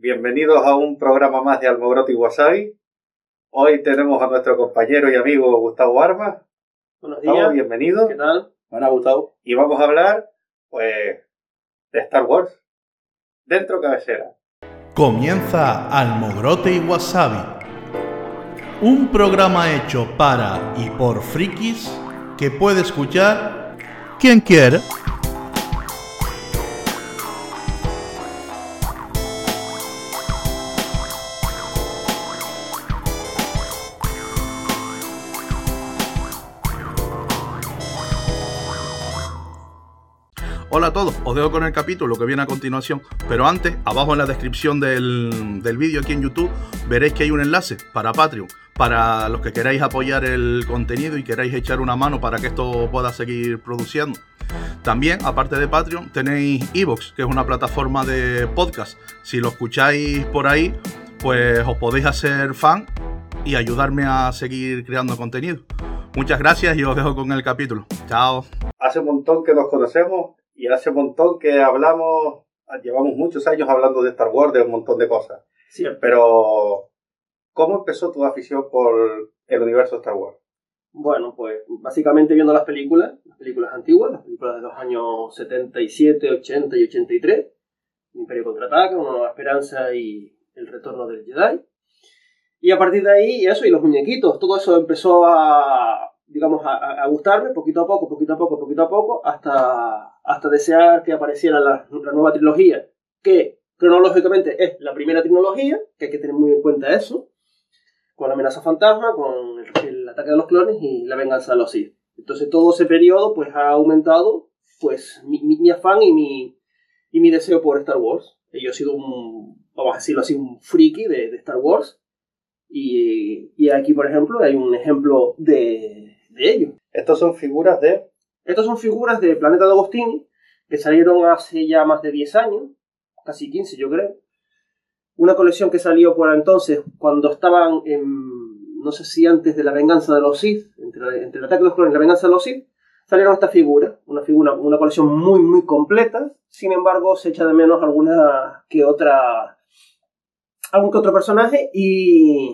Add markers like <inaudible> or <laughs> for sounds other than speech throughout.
bienvenidos a un programa más de Almogrote y Wasabi. Hoy tenemos a nuestro compañero y amigo Gustavo Armas. Buenos Gustavo, días. bienvenido. ¿Qué tal? Hola, Gustavo. Y vamos a hablar, pues, de Star Wars. Dentro cabecera. Comienza Almogrote y Wasabi, un programa hecho para y por frikis que puede escuchar quien quiera. Hola a todos, os dejo con el capítulo que viene a continuación, pero antes, abajo en la descripción del, del vídeo aquí en YouTube, veréis que hay un enlace para Patreon, para los que queráis apoyar el contenido y queráis echar una mano para que esto pueda seguir produciendo. También, aparte de Patreon, tenéis Evox, que es una plataforma de podcast. Si lo escucháis por ahí, pues os podéis hacer fan y ayudarme a seguir creando contenido. Muchas gracias y os dejo con el capítulo. Chao. Hace un montón que nos conocemos y hace un montón que hablamos, llevamos muchos años hablando de Star Wars, de un montón de cosas. Siempre. Pero, ¿cómo empezó tu afición por el universo Star Wars? Bueno, pues básicamente viendo las películas, las películas antiguas, las películas de los años 77, 80 y 83, Imperio Contraataca, Una Nueva Esperanza y El Retorno del Jedi. Y a partir de ahí, eso, y los muñequitos, todo eso empezó a, digamos, a, a gustarme poquito a poco, poquito a poco, poquito a poco, hasta, hasta desear que apareciera la, la nueva trilogía, que cronológicamente es la primera trilogía, que hay que tener muy en cuenta eso, con la amenaza fantasma, con el, el ataque de los clones y la venganza de los Sith. Entonces todo ese periodo pues ha aumentado pues mi, mi, mi afán y mi, y mi deseo por Star Wars. Y yo he sido un, vamos a decirlo así, un friki de, de Star Wars. Y, y, aquí, por ejemplo, hay un ejemplo de, de ello. Estos son figuras de... Estas son figuras de Planeta de Agostini que salieron hace ya más de 10 años, casi 15 yo creo. Una colección que salió por entonces cuando estaban en, no sé si antes de la venganza de los Sith, entre, entre el ataque de los clones y la venganza de los Sith, salieron estas figuras, una figura, una colección muy muy completa, sin embargo se echa de menos alguna que otra, algún que otro personaje y...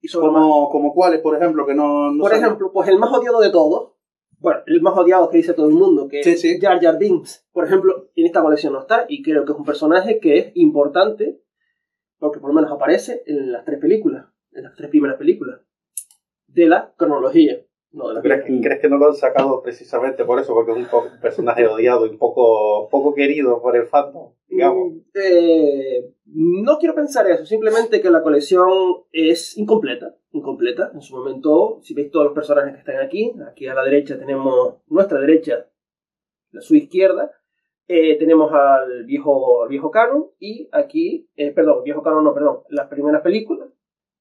y sobre Como, como cuáles, por ejemplo, que no... no por ejemplo, pues el más odiado de todos, bueno, el más odiado que dice todo el mundo, que Sí, es sí. Jar Jar Binks, por ejemplo, en esta colección no está, y creo que es un personaje que es importante, porque por lo menos aparece en las tres películas, en las tres primeras películas, de la cronología. No, ¿Crees, crees que no lo han sacado precisamente por eso? Porque es un, personaje odiado y poco, poco querido por el fandom, digamos. Mm, eh, no quiero pensar eso, simplemente que la colección es incompleta, incompleta. En su momento, si veis todos los personajes que están aquí, aquí a la derecha tenemos nuestra derecha, la su izquierda, eh, tenemos al viejo, al viejo canon y aquí, eh, perdón, viejo canon no, perdón, las primeras películas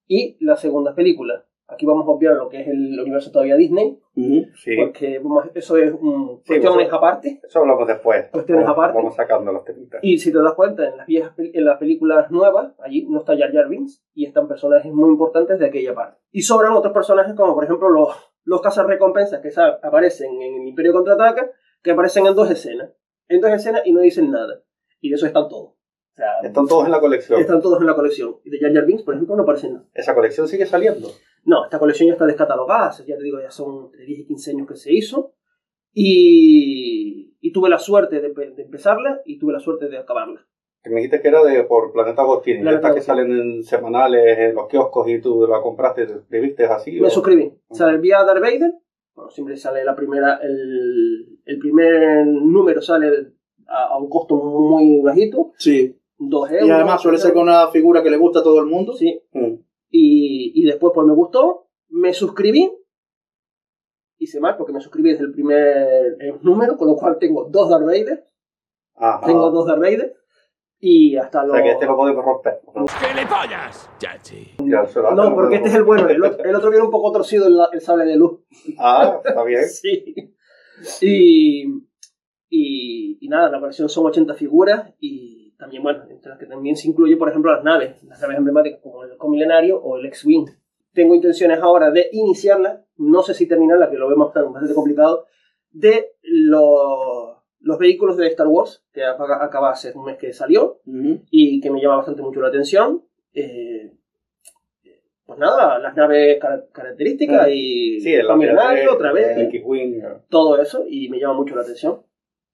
y las segundas películas. Aquí vamos a obviar lo que es el universo todavía Disney, Ujú. Sí, porque vamos- eso es un, Sí, cuestiones aparte. eso hablamos después. Cuestiones Vamos- aparte. Vamos sacando los temitas. Y si te das cuenta, en las viejas en las películas nuevas, allí no está Jar Jar Binks y están personajes muy importantes de aquella parte. Y sobran otros personajes como por ejemplo los, los cazarrecompensas que aparecen en el Imperio Contraataca, que aparecen en dos escenas. En dos escenas y no dicen nada. Y de eso están todos. O sea, Están todos en la colección. están todos en la colección. Y de Jar Jar Binks, por ejemplo, no aparecen nada. Esa colección sigue saliendo. No, esta colección ya está descatalogada, ya te digo, ya son entre 10 y 15 años que se hizo. Y, y tuve la suerte de, de empezarla y tuve la suerte de acabarla. Que me dijiste que era de por Planeta Agostini. Planeta Estas que salen en semanales en los kioscos y tú la compraste, ¿te viste así? Me o- suscribí. Sale el vía Darth Vader. Bueno, siempre sale la primera. El, el primer número sale a, a un costo muy bajito. Sí. 2 euros. Y además suele ser con una figura que le gusta a todo el mundo. Sí. Mm. Y, y después, pues me gustó. Me suscribí. Hice mal porque me suscribí desde el primer eh, número, con lo cual tengo dos Darth Vader. Ajá. Tengo dos Darth Vader. Y hasta O los. sea que este lo podemos romper. ¡Gilipollas! Chachi. No, porque este es el bueno. El otro, <laughs> el otro viene un poco torcido el, el sable de luz. Ah, está bien. <laughs> Sí. Y, y, y nada, la colección son 80 figuras y también, bueno, entre las que también se incluye, por ejemplo, las naves, las naves emblemáticas como el Comilenario o el X-Wing. Tengo intenciones ahora de iniciarla, no sé si terminarla, que lo vemos bastante complicado, de los los vehículos de Star Wars, que acaba hace un mes que salió, Ujú. y que me llama bastante mucho la atención. Eh, pues nada, las naves cara- características Mm. y Sí, el Tom Millonario, otra el vez, X-Wing. todo eso, y me llama mucho la atención.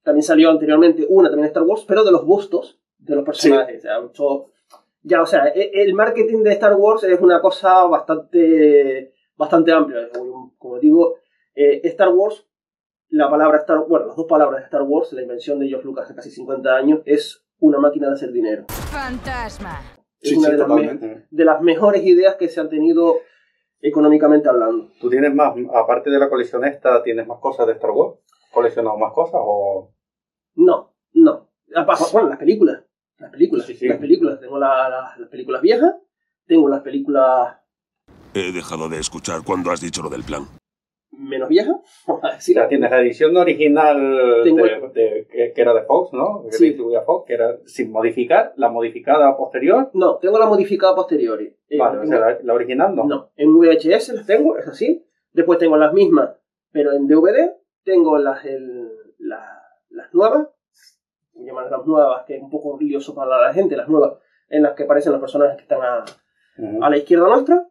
También salió anteriormente una también de Star Wars, pero de los bustos de los personajes. O sea, todo- ya, o sea, e- el marketing de Star Wars es una cosa bastante, bastante amplia. Como- digo, eh, Star Wars, la palabra Star bueno, las dos palabras de Star Wars, la invención de George Lucas hace casi 50 años, es una máquina de hacer dinero. Fantasma. Es Sí, una sí, de, las de las mejores ideas que se han tenido económicamente hablando. ¿Tú tienes más, aparte de la colección esta, tienes más cosas de Star Wars? ¿Coleccionado más cosas o...? No, no. Bueno, las películas. Las películas. Sí, sí. Las películas. Tengo la- la- las películas viejas. Tengo las películas He dejado de escuchar cuando has dicho lo del plan. menos viejas. <laughs> Vamos a decir. tienes la edición original Tengo- de, de- que, que era de Fox, ¿no? Que Sí. distribuía Fox, que era sin modificar, la modificada posterior. No, tengo la modificada posteriori. Eh, Vale, o sea, la, la original no. no, en VHS las tengo, es así. Después tengo las mismas, pero en DVD. Tengo las, el- la- las nuevas. Llaman las nuevas, que es un poco lioso para la gente. Las nuevas, en las que aparecen los personajes que están a, Ujú. a la izquierda nuestra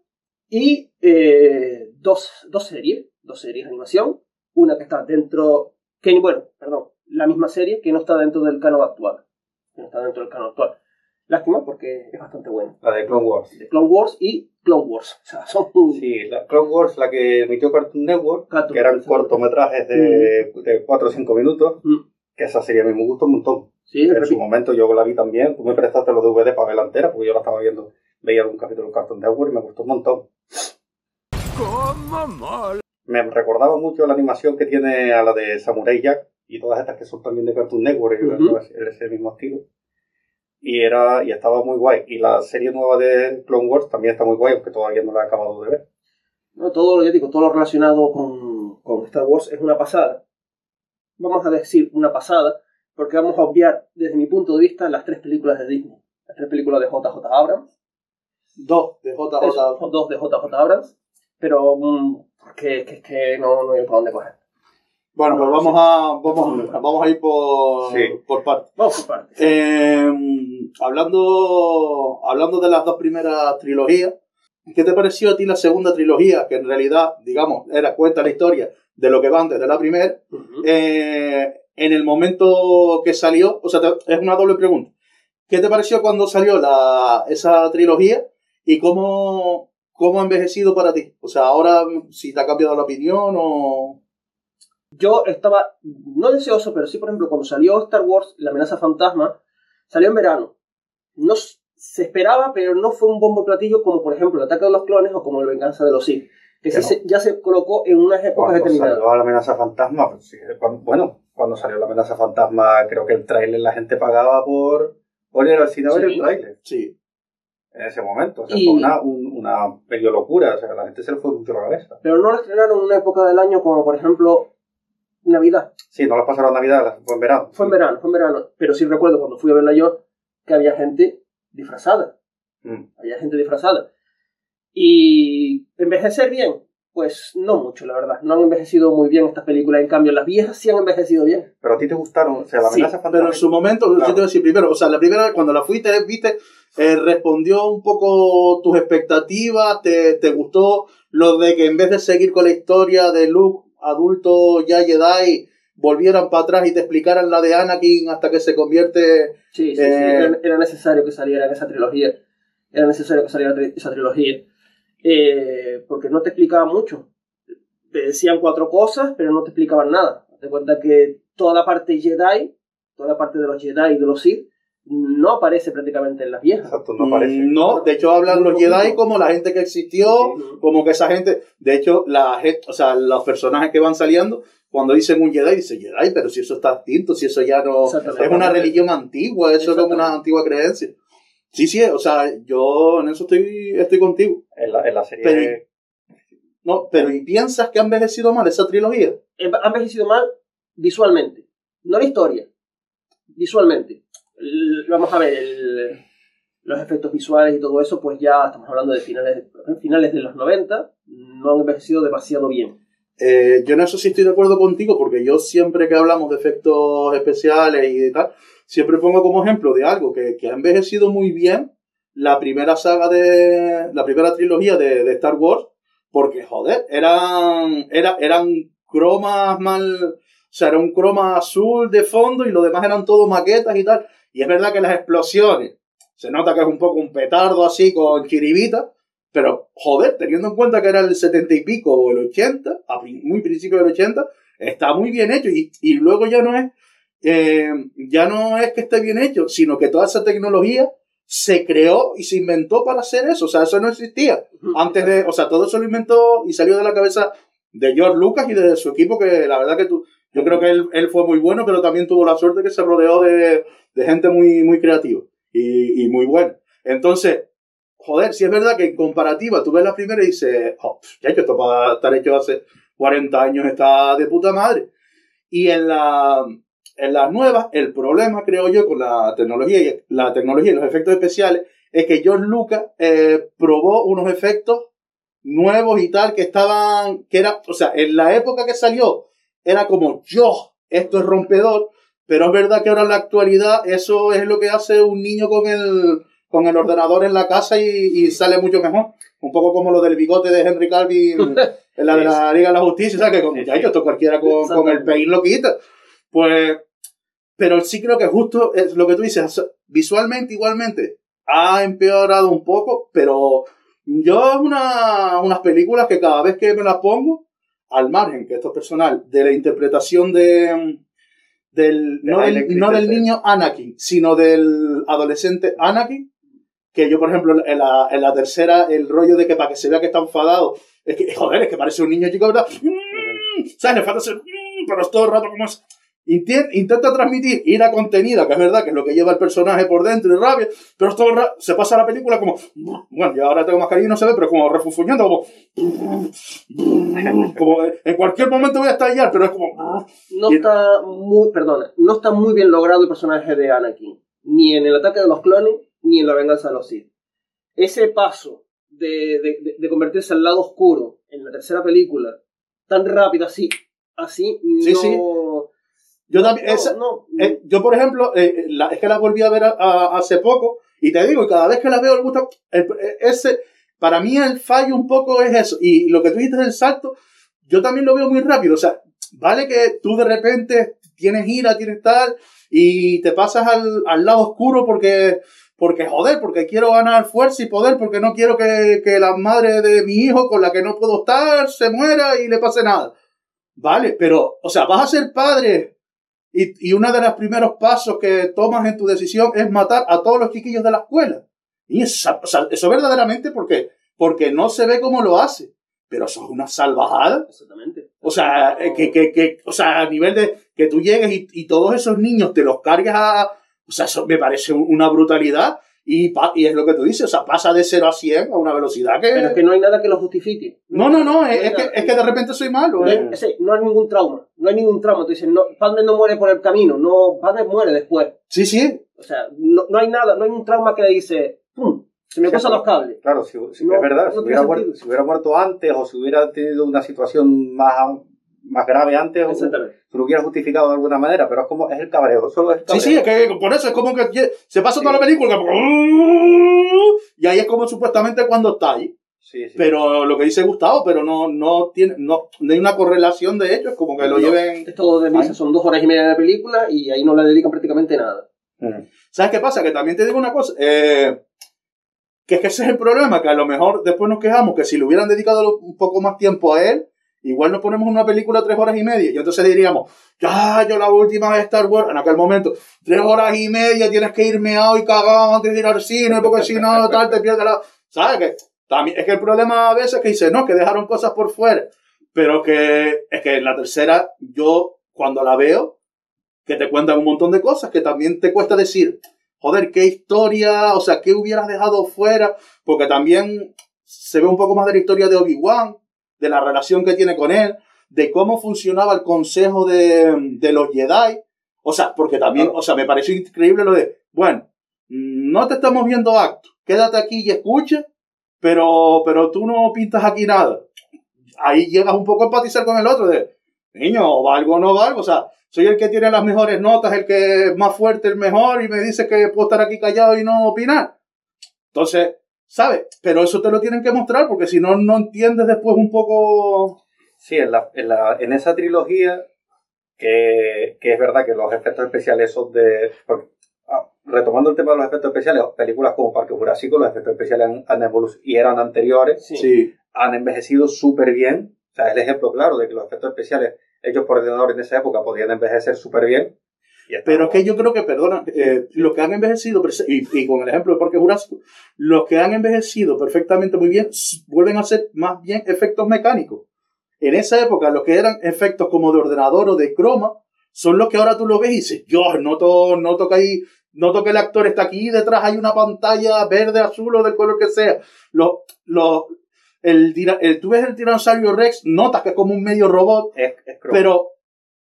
y eh, dos, dos series, dos series de animación, una que está dentro, que bueno, perdón, la misma serie que no está dentro del canon actual, que no está dentro del canon actual. Lástima porque es bastante buena. La de Clone Wars. De Clone Wars y Clone Wars. O sea, son Sí, la Clone Wars, la que emitió Cartoon Network, Cartoon que eran cortometrajes de, de 4 o 5 minutos, Mm. Que esa serie a mí me gustó un montón. Sí, En repito. su momento yo la vi también, tú me prestaste los DVD para verla entera, porque yo la estaba viendo, veía algún capítulo de Cartoon Network y me gustó un montón. ¿Cómo? Me recordaba mucho la animación que tiene a la de Samurai Jack y todas estas que son también de Cartoon Network, Ujú. era ese mismo estilo. Y era y estaba muy guay. Y la serie nueva de Clone Wars también está muy guay, aunque todavía no la he acabado de ver. No, todo lo ya digo, todo lo relacionado con, con Star Wars es una pasada. Vamos a decir una pasada, porque vamos a obviar, desde mi punto de vista, las tres películas de Disney. Las tres películas de JJ Abrams, Dos de JJ. Eso, son dos de JJ Abrams, pero mm, porque que, que no, no hay para dónde coger. Bueno, pues vamos a, vamos, vamos a ir por, Sí. por partes. Vamos por partes. Eh, hablando, hablando de las dos primeras trilogías, ¿qué te pareció a ti la segunda trilogía? Que en realidad, digamos, era cuenta la historia de lo que va antes de la primera. Eh, en el momento que salió, o sea, te- es una doble pregunta. ¿Qué te pareció cuando salió la, esa trilogía y cómo, cómo ha envejecido para ti? O sea, ahora si te ha cambiado la opinión o... Yo estaba, no deseoso, pero sí, por ejemplo, cuando salió Star Wars, La amenaza fantasma, salió en verano. No se esperaba, pero no fue un bombo platillo como, por ejemplo, el ataque de los clones o como el venganza de los Sith. Que sí Ya no. se- ya se colocó en unas épocas Cuando determinadas. salió la amenaza fantasma, pues sí, cuando- bueno, cuando salió la amenaza fantasma, creo que el tráiler la gente pagaba por, por ir al cine a ver Sí. el tráiler. Sí. En ese momento. O sea, Y- fue una, un- una medio locura. O sea, la gente se le fue mucho la cabeza. Pero no la estrenaron en una época del año como, por ejemplo, Navidad. Sí, no la pasaron Navidad, fue en verano. Fue en verano, fue en verano. Pero sí recuerdo cuando fui a verla yo que había gente disfrazada. Mm. Había gente disfrazada. Y envejecer bien, pues no mucho, la verdad. No han envejecido muy bien estas películas. En cambio, las viejas sí han envejecido bien. Pero a ti te gustaron, o sea, la Sí, amenaza Pero en su momento, yo Claro. te voy a decir primero, o sea, la primera cuando la fuiste, viste, eh, respondió un poco tus expectativas, te, te gustó lo de que en vez de seguir con la historia de Luke, adulto ya Jedi, volvieran para atrás y te explicaran la de Anakin hasta que se convierte... Sí, sí, sí. Eh, Era, era necesario que saliera en esa trilogía. Era necesario que saliera tri- esa trilogía. Eh, porque no te explicaban mucho. Te decían cuatro cosas, pero no te explicaban nada. Te cuenta que toda la parte Jedi, toda la parte de los Jedi y de los Sith, no aparece prácticamente en las viejas. Exacto, no parece. Mm, No, de hecho hablan los Jedi como la gente que existió, Sí. como que esa gente, de hecho, la gente, o sea, los personajes que van saliendo, cuando dicen un Jedi, dicen Jedi, pero si eso está extinto, si eso ya no, es una religión antigua, eso es como una antigua creencia. Sí, sí, o sea, yo en eso estoy, estoy contigo. En la, en la serie. Pero- No, pero ¿y piensas que ha envejecido mal esa trilogía? Enve- Ha envejecido mal visualmente. No la historia. Visualmente. L- Vamos a ver, el- los efectos visuales y todo eso, pues ya estamos hablando de finales, finales de los 90. No han envejecido demasiado bien. eh, yo en eso sí estoy de acuerdo contigo, porque yo siempre que hablamos de efectos especiales y tal, siempre pongo como ejemplo de algo que, que ha envejecido muy bien la primera saga de. la primera trilogía de, de Star Wars, porque joder, eran. Era, eran cromas mal. O sea, era un croma azul de fondo y lo demás eran todo maquetas y tal. Y es verdad que las explosiones se nota que es un poco un petardo así con chiribita, pero joder, teniendo en cuenta que era el 70 y pico o el 80, a muy principio del 80, está muy bien hecho y, y luego ya no es eh, ya no es que esté bien hecho, sino que toda esa tecnología se creó y se inventó para hacer eso, o sea, eso no existía antes de, o sea, todo eso lo inventó y salió de la cabeza de George Lucas y de su equipo, que la verdad que tú, yo creo que él, él fue muy bueno, pero también tuvo la suerte que se rodeó de, de gente muy, muy creativa y, y muy buena. Entonces, joder, si es verdad que en comparativa tú ves la primera y dices, oh, ya hecho esto para estar hecho hace 40 años está de puta madre. Y en la, en las nuevas, el problema, creo yo, con la tecnología y la tecnología y los efectos especiales es que George Lucas eh, probó unos efectos nuevos y tal que estaban, que era, o sea, en la época que salió era como yo, esto es rompedor, pero es verdad que ahora en la actualidad eso es lo que hace un niño con el, con el ordenador en la casa y, y sale mucho mejor. Un poco como lo del bigote de Henry Calvin en la <laughs> de la Liga de la Justicia, ¿sabes? Que con, ya, esto cualquiera con, con el paint lo quita. Pues, pero sí creo que justo es lo que tú dices, visualmente igualmente ha empeorado un poco, pero yo una, unas películas que cada vez que me las pongo, al margen, que esto es personal, de la interpretación de del, De no, del, no niño Anakin, sino del adolescente Anakin, que yo, por ejemplo, en la, en la tercera, el rollo de que para que se vea que está enfadado, es que, joder, es que parece un niño chico, ¿verdad? Mm, ¿Sabes? Le falta ser, mm, pero es todo el rato como es. Intenta transmitir ira contenida, que es verdad que es lo que lleva el personaje por dentro y rabia, pero todo ra- se pasa la película como, bueno, yo ahora tengo mascarilla y no se ve, pero como refunfuñando, como, como en cualquier momento voy a estallar, pero es como, No Y- está muy, perdona, no está muy bien logrado el personaje de Anakin. Ni en el ataque de los clones, ni en la venganza de los Sith. Ese paso de, de- de- de convertirse al lado oscuro en la tercera película, tan rápido así, así, Sí, no... sí. Yo también, no, esa- no, Eh, yo, por ejemplo, eh, la- es que la volví a ver a- a- hace poco y te digo, y cada vez que la veo, me gusta. el- eh, ese, para mí, el fallo un poco es eso. Y lo que tú dijiste del salto, yo también lo veo muy rápido. O sea, vale que tú de repente tienes ira, tienes tal, y te pasas al, al lado oscuro porque. Porque joder, porque quiero ganar fuerza y poder, porque no quiero que, que la madre de mi hijo con la que no puedo estar se muera y le pase nada. Vale, pero, o sea, vas a ser padre y, y uno de los primeros pasos que tomas en tu decisión es matar a todos los chiquillos de la escuela. Y eso verdaderamente porque, porque no se ve cómo lo hace. Pero eso es una salvajada. Exactamente. O sea, eh, que, que, que, o sea, a nivel de que tú llegues y, y todos esos niños te los cargues a... O sea, eso me parece un- una brutalidad. Y, y es lo que tú dices, o sea, pasa de 0 a 100 a una velocidad que... Pero es que no hay nada que lo justifique. No, no, no, es, que, es que de repente soy malo. No ¿eh? hay, ese, no hay ningún trauma. No hay ningún trauma. Tú dices, no, Padme no muere por el camino. No, Padme muere después. Sí, sí. O sea, no, no hay nada, no hay un trauma que dice, ¡pum! Se me Sí, pero- los cables. Claro, si, si No, es verdad, hubiera muerto, si hubiera muerto antes o si hubiera tenido una situación más, más grave antes, o- se lo hubiera justificado de alguna manera, pero es como, es el cabreo, solo es el Sí, cabreo. sí, es que por eso es como que se pasa toda Sí. la película. Y ahí es como supuestamente cuando está ahí. Sí, sí. Pero lo que dice Gustavo, pero no, no tiene, no, no hay una correlación de hechos, como que lo lleven. Esto de misa son dos horas y media de película y ahí no le dedican prácticamente nada. Mm. ¿Sabes qué pasa? Que también te digo una cosa. eh, que es que ese es el problema, que a lo mejor después nos quejamos que si le hubieran dedicado un poco más tiempo a él, igual nos ponemos una película tres horas y media. Y entonces diríamos, ya, yo la última de Star Wars, en aquel momento, tres horas y media tienes que irme a y cagado antes de ir al cine, porque si no, <laughs> tal, te pierdes la. ¿Sabes? Que también es que el problema a veces es que dice, no, que dejaron cosas por fuera. Pero que es que en la tercera, yo cuando la veo, que te cuentan un montón de cosas que también te cuesta decir, joder, qué historia, o sea, qué hubieras dejado fuera, porque también se ve un poco más de la historia de Obi-Wan, de la relación que tiene con él, de cómo funcionaba el consejo de, de los Jedi, o sea, porque también, o sea, me pareció increíble lo de, bueno, no te estamos viendo acto, quédate aquí y escucha, pero, pero tú no pintas aquí nada. ahí llegas un poco a empatizar con el otro de, niño, valgo o no valgo, o sea, soy el que tiene las mejores notas, el que es más fuerte, el mejor, y me dice que puedo estar aquí callado y no opinar. Entonces, ¿sabes? Pero eso te lo tienen que mostrar, porque si no, no entiendes después un poco... Sí, en, la, en, la, en esa trilogía, que, que es verdad que los efectos especiales son de... porque, ah, retomando el tema de los efectos especiales, películas como Parque Jurásico, los efectos especiales han, han evolucionado y eran anteriores, Sí. han envejecido súper bien. O sea, es el ejemplo claro de que los efectos especiales hechos por ordenador en esa época podían envejecer súper bien. Pero es que yo creo que, perdona, eh, los que han envejecido, y, y con el ejemplo de Parque Jurásico, los que han envejecido perfectamente muy bien, vuelven a ser más bien efectos mecánicos. En esa época, los que eran efectos como de ordenador o de croma, son los que ahora tú lo ves y dices, yo noto, noto que ahí, noto que el actor está aquí, detrás hay una pantalla verde, azul o del color que sea. Los, los, el, el, tú ves el tiranosaurio Rex, notas que es como un medio robot, es, es pero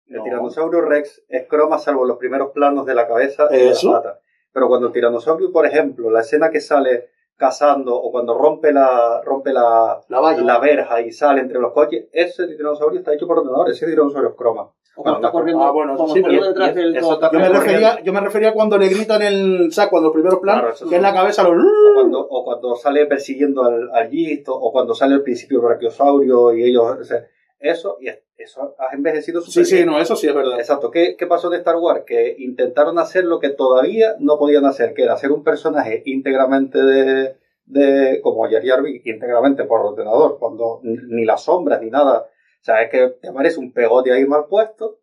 el no. tiranosaurio Rex es croma salvo los primeros planos de la cabeza y de las patas. Pero cuando el tiranosaurio, por ejemplo, la escena que sale cazando o cuando rompe la, rompe la, la valla. la verja y sale entre los coches, ese tiranosaurio está hecho por ordenador, ese tiranosaurio es croma. O cuando está corriendo, Ah, bueno, sí, detrás del Yo me, refería, yo me refería cuando le gritan el. O sea, cuando los primeros planos, Claro, que en la cabeza lo. O cuando, o cuando sale persiguiendo al, al Gisto, o cuando sale al principio el brachiosaurio y ellos. o sea, eso, y eso ha envejecido Sí, súper sí, bien. no, eso sí es verdad. Exacto. ¿Qué, ¿Qué pasó en Star Wars? Que intentaron hacer lo que todavía no podían hacer, que era hacer un personaje íntegramente de, de como Jar Binks, íntegramente por ordenador, cuando ni las sombras ni nada. O sea, es que te aparece un pegote ahí mal puesto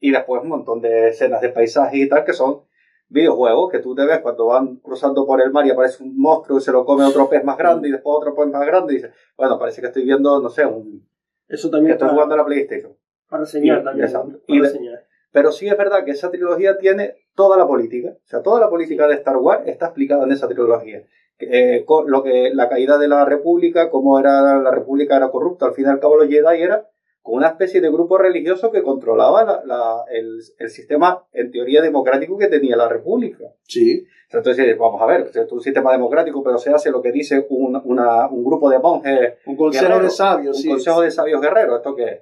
y después un montón de escenas de paisajes y tal que son videojuegos que tú te ves cuando van cruzando por el mar y aparece un monstruo y se lo come otro pez más grande y después otro pez más grande y dices, bueno, parece que estoy viendo, no sé, un, Eso que también estoy está jugando a la PlayStation. para reseñar Y- también. exacto. para reseñar. Pero sí es verdad que esa trilogía tiene toda la política. O sea, toda la política de Star Wars está explicada en esa trilogía. Eh, lo que, la caída de la República, cómo era la República era corrupta. Al fin y al cabo los Jedi era con una especie de grupo religioso que controlaba la- la- el, el sistema, en teoría, democrático que tenía la República. Sí. Entonces, vamos a ver, esto es un sistema democrático, pero se hace lo que dice un, una- un grupo de monjes Un consejo de sabios, un sí. consejo de sabios guerreros, ¿esto qué es?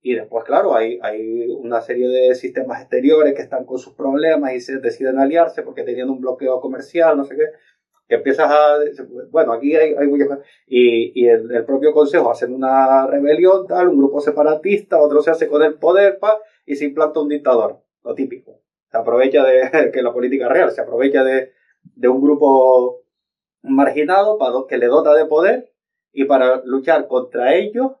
Y después, claro, hay, hay una serie de sistemas exteriores que están con sus problemas y se deciden aliarse porque tenían un bloqueo comercial, no sé qué. Que empiezas a. Bueno, aquí hay, hay. Y, y el, el propio consejo hacen una rebelión, tal, un grupo separatista, otro se hace con el poder, pa, y se implanta un dictador, lo típico. Se aprovecha de <laughs> que la política real, se aprovecha de, de un grupo marginado para que le dota de poder y para luchar contra ellos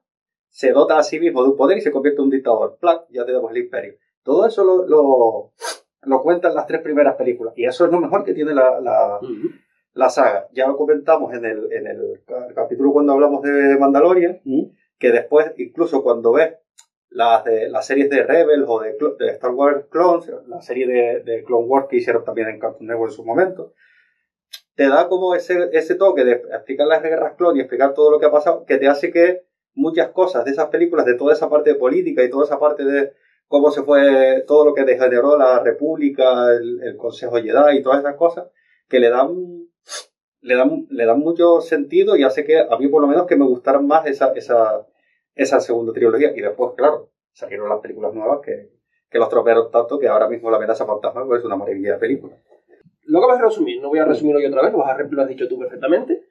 se dota a sí mismo de un poder y se convierte en un dictador. ¡Plac! Ya tenemos el imperio. Todo eso lo, lo, cuentan las tres primeras películas. Y eso es lo mejor que tiene la. La saga. Ya lo comentamos en el, en el ca- capítulo cuando hablamos de Mandalorian, Mm. que después, incluso cuando ves las, de, las series de Rebels o de, de Star Wars Clones, la serie de, de Clone Wars que hicieron también en Cartoon Network en su momento, te da como ese, ese toque de explicar las guerras clon y explicar todo lo que ha pasado, que te hace que muchas cosas de esas películas, de toda esa parte de política y toda esa parte de cómo se fue, todo lo que degeneró la República, el, el Consejo Jedi y todas esas cosas, que le dan, le dan, le dan mucho sentido y hace que a mí por lo menos que me gustaran más esa, esa, esa segunda trilogía. Y después, claro, salieron las películas nuevas que, que los tropearon tanto que ahora mismo La amenaza fantasma pues, es una maravilla de película. Lo que vas a resumir, no voy a resumirlo yo otra vez, lo, re- lo has dicho tú perfectamente.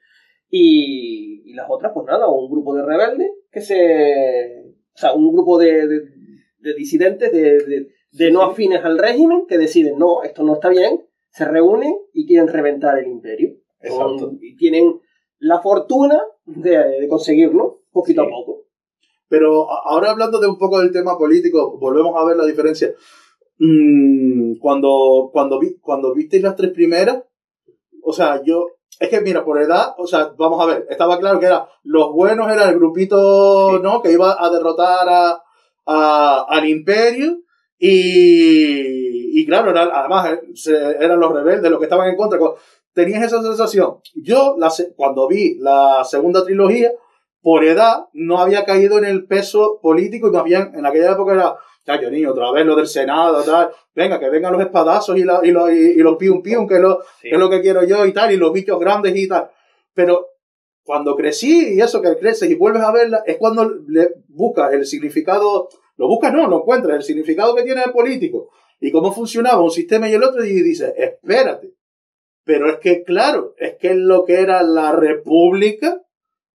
Y, y las otras, pues nada, un grupo de rebeldes que se. O sea, un grupo de, de, de disidentes, de, de, de no afines al régimen, que deciden, no, esto no está bien, se reúnen y quieren reventar el imperio. Exacto. Y tienen la fortuna de, de conseguirlo poquito Sí. a poco. Pero ahora hablando de un poco del tema político, volvemos a ver la diferencia. Mm, cuando, cuando, vi, cuando visteis las tres primeras, o sea, yo, es que mira, por edad, o sea, vamos a ver, estaba claro que era, los buenos era el grupito, Sí. ¿no? Que iba a derrotar a, a- al imperio y, y claro, era- además eh, eran los rebeldes los que estaban en contra. Tenías esa sensación. Yo, la, cuando vi la segunda trilogía, por edad, no había caído en el peso político y más bien en aquella época era, chacho niño, otra vez lo del Senado, tal, venga, que vengan los espadazos y, la- y, los- y, y los pium pium, que, es lo- Sí. que es lo que quiero yo y tal, y los bichos grandes y tal. Pero cuando crecí y eso que creces y vuelves a verla, es cuando le buscas el significado, lo buscas no, lo encuentras, el significado que tiene el político y cómo funcionaba un sistema y el otro y dices, espérate. Pero es que, claro, es que lo que era la república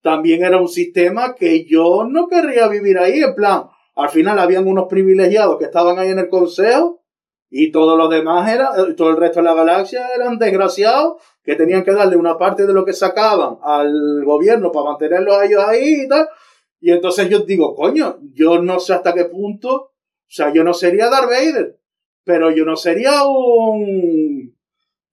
también era un sistema que yo no querría vivir ahí, en plan, al final habían unos privilegiados que estaban ahí en el consejo y todos los demás era, todo el resto de la galaxia eran desgraciados que tenían que darle una parte de lo que sacaban al gobierno para mantenerlos a ellos ahí y tal. Y entonces yo digo, coño, yo no sé hasta qué punto, o sea, yo no sería Darth Vader, pero yo no sería un,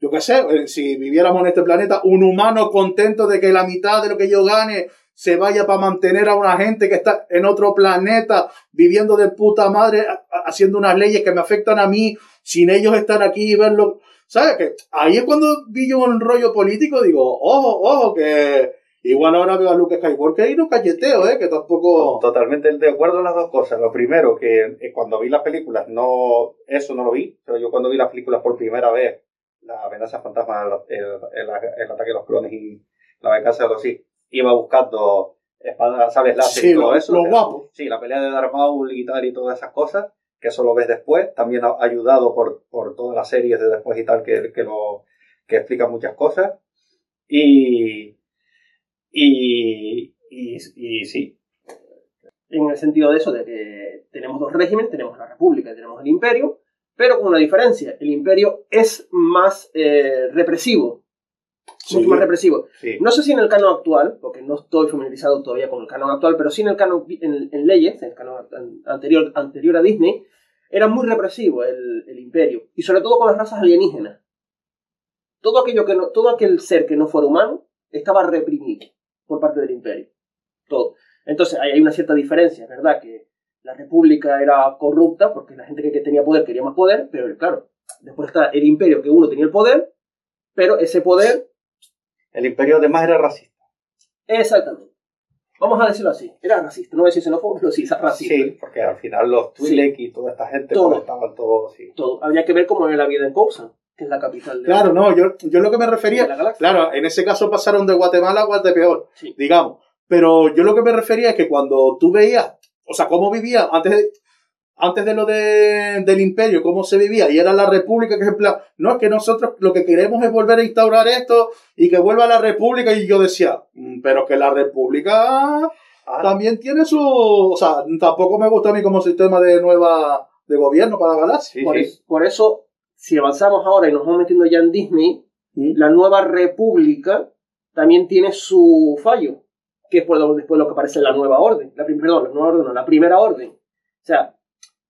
yo qué sé, eh, si viviéramos en este planeta, un humano contento de que la mitad de lo que yo gane se vaya para mantener a una gente que está en otro planeta viviendo de puta madre, haciendo unas leyes que me afectan a mí, sin ellos estar aquí y verlo. ¿Sabes? Que ahí es cuando vi yo un rollo político, digo, ojo, ojo, que igual ahora veo a Luke Skywalker y no cacheteo, ¿eh? Que tampoco... Totalmente de acuerdo en las dos cosas. Lo primero, que eh, cuando vi las películas, no, eso no lo vi, pero yo cuando vi las películas por primera vez, la amenaza fantasma, el, el, el ataque de los clones y la venganza de los sí, iba buscando espadas, sables láser Sí, y todo lo- eso. lo guapo. Sí, la pelea de Darth Maul y tal y todas esas cosas, que eso lo ves después, también ha ayudado por, por todas las series de después y tal que, que lo que explican muchas cosas. Y, y, y, y sí, en el sentido de eso, de que tenemos dos regímenes, tenemos la República y tenemos el Imperio, pero con una diferencia, el Imperio es más eh, represivo, Sí. mucho más represivo. sí. No sé si en el canon actual, porque no estoy familiarizado todavía con el canon actual, pero sí en el canon, en, en leyes, en el canon an- anterior, anterior a Disney, era muy represivo el, el Imperio, y sobre todo con las razas alienígenas. Todo, aquello que no, todo aquel ser que no fuera humano estaba reprimido por parte del Imperio. Todo. Entonces hay una cierta diferencia, verdad que la República era corrupta porque la gente que, tenía poder quería más poder, pero claro, después está el Imperio que uno tenía el poder, pero ese poder El imperio además era racista. Exactamente. Vamos a decirlo así. Era racista. No voy a decir xenófobo, pero sí, es racista. Sí, porque al final los Twi'lek y toda esta gente Todo. pues, estaban todos sí. Todo. Habría que ver cómo era la vida en Coruscant, que es la capital de, Claro, no, yo, yo lo que me de refería, la galaxia. claro, en ese caso pasaron de Guatemala a Guatepeor, Sí. digamos. Pero yo lo que me refería es que cuando tú veías, o sea, cómo vivía antes de, antes de lo de, del imperio, cómo se vivía, y era la república, que es en plan, no, es que nosotros lo que queremos es volver a instaurar esto y que vuelva la república, y yo decía, "Mm, pero que la república Ah, también tiene su, o sea, tampoco me gusta a mí como sistema de nueva, de gobierno para la galaxia. sí, por, sí. es- por eso, si avanzamos ahora y nos vamos metiendo ya en Disney, ¿Mm? la nueva república también tiene su fallo, que es por lo- después lo que aparece en la nueva orden. La, perdón, la nueva orden, no, la primera orden. O sea,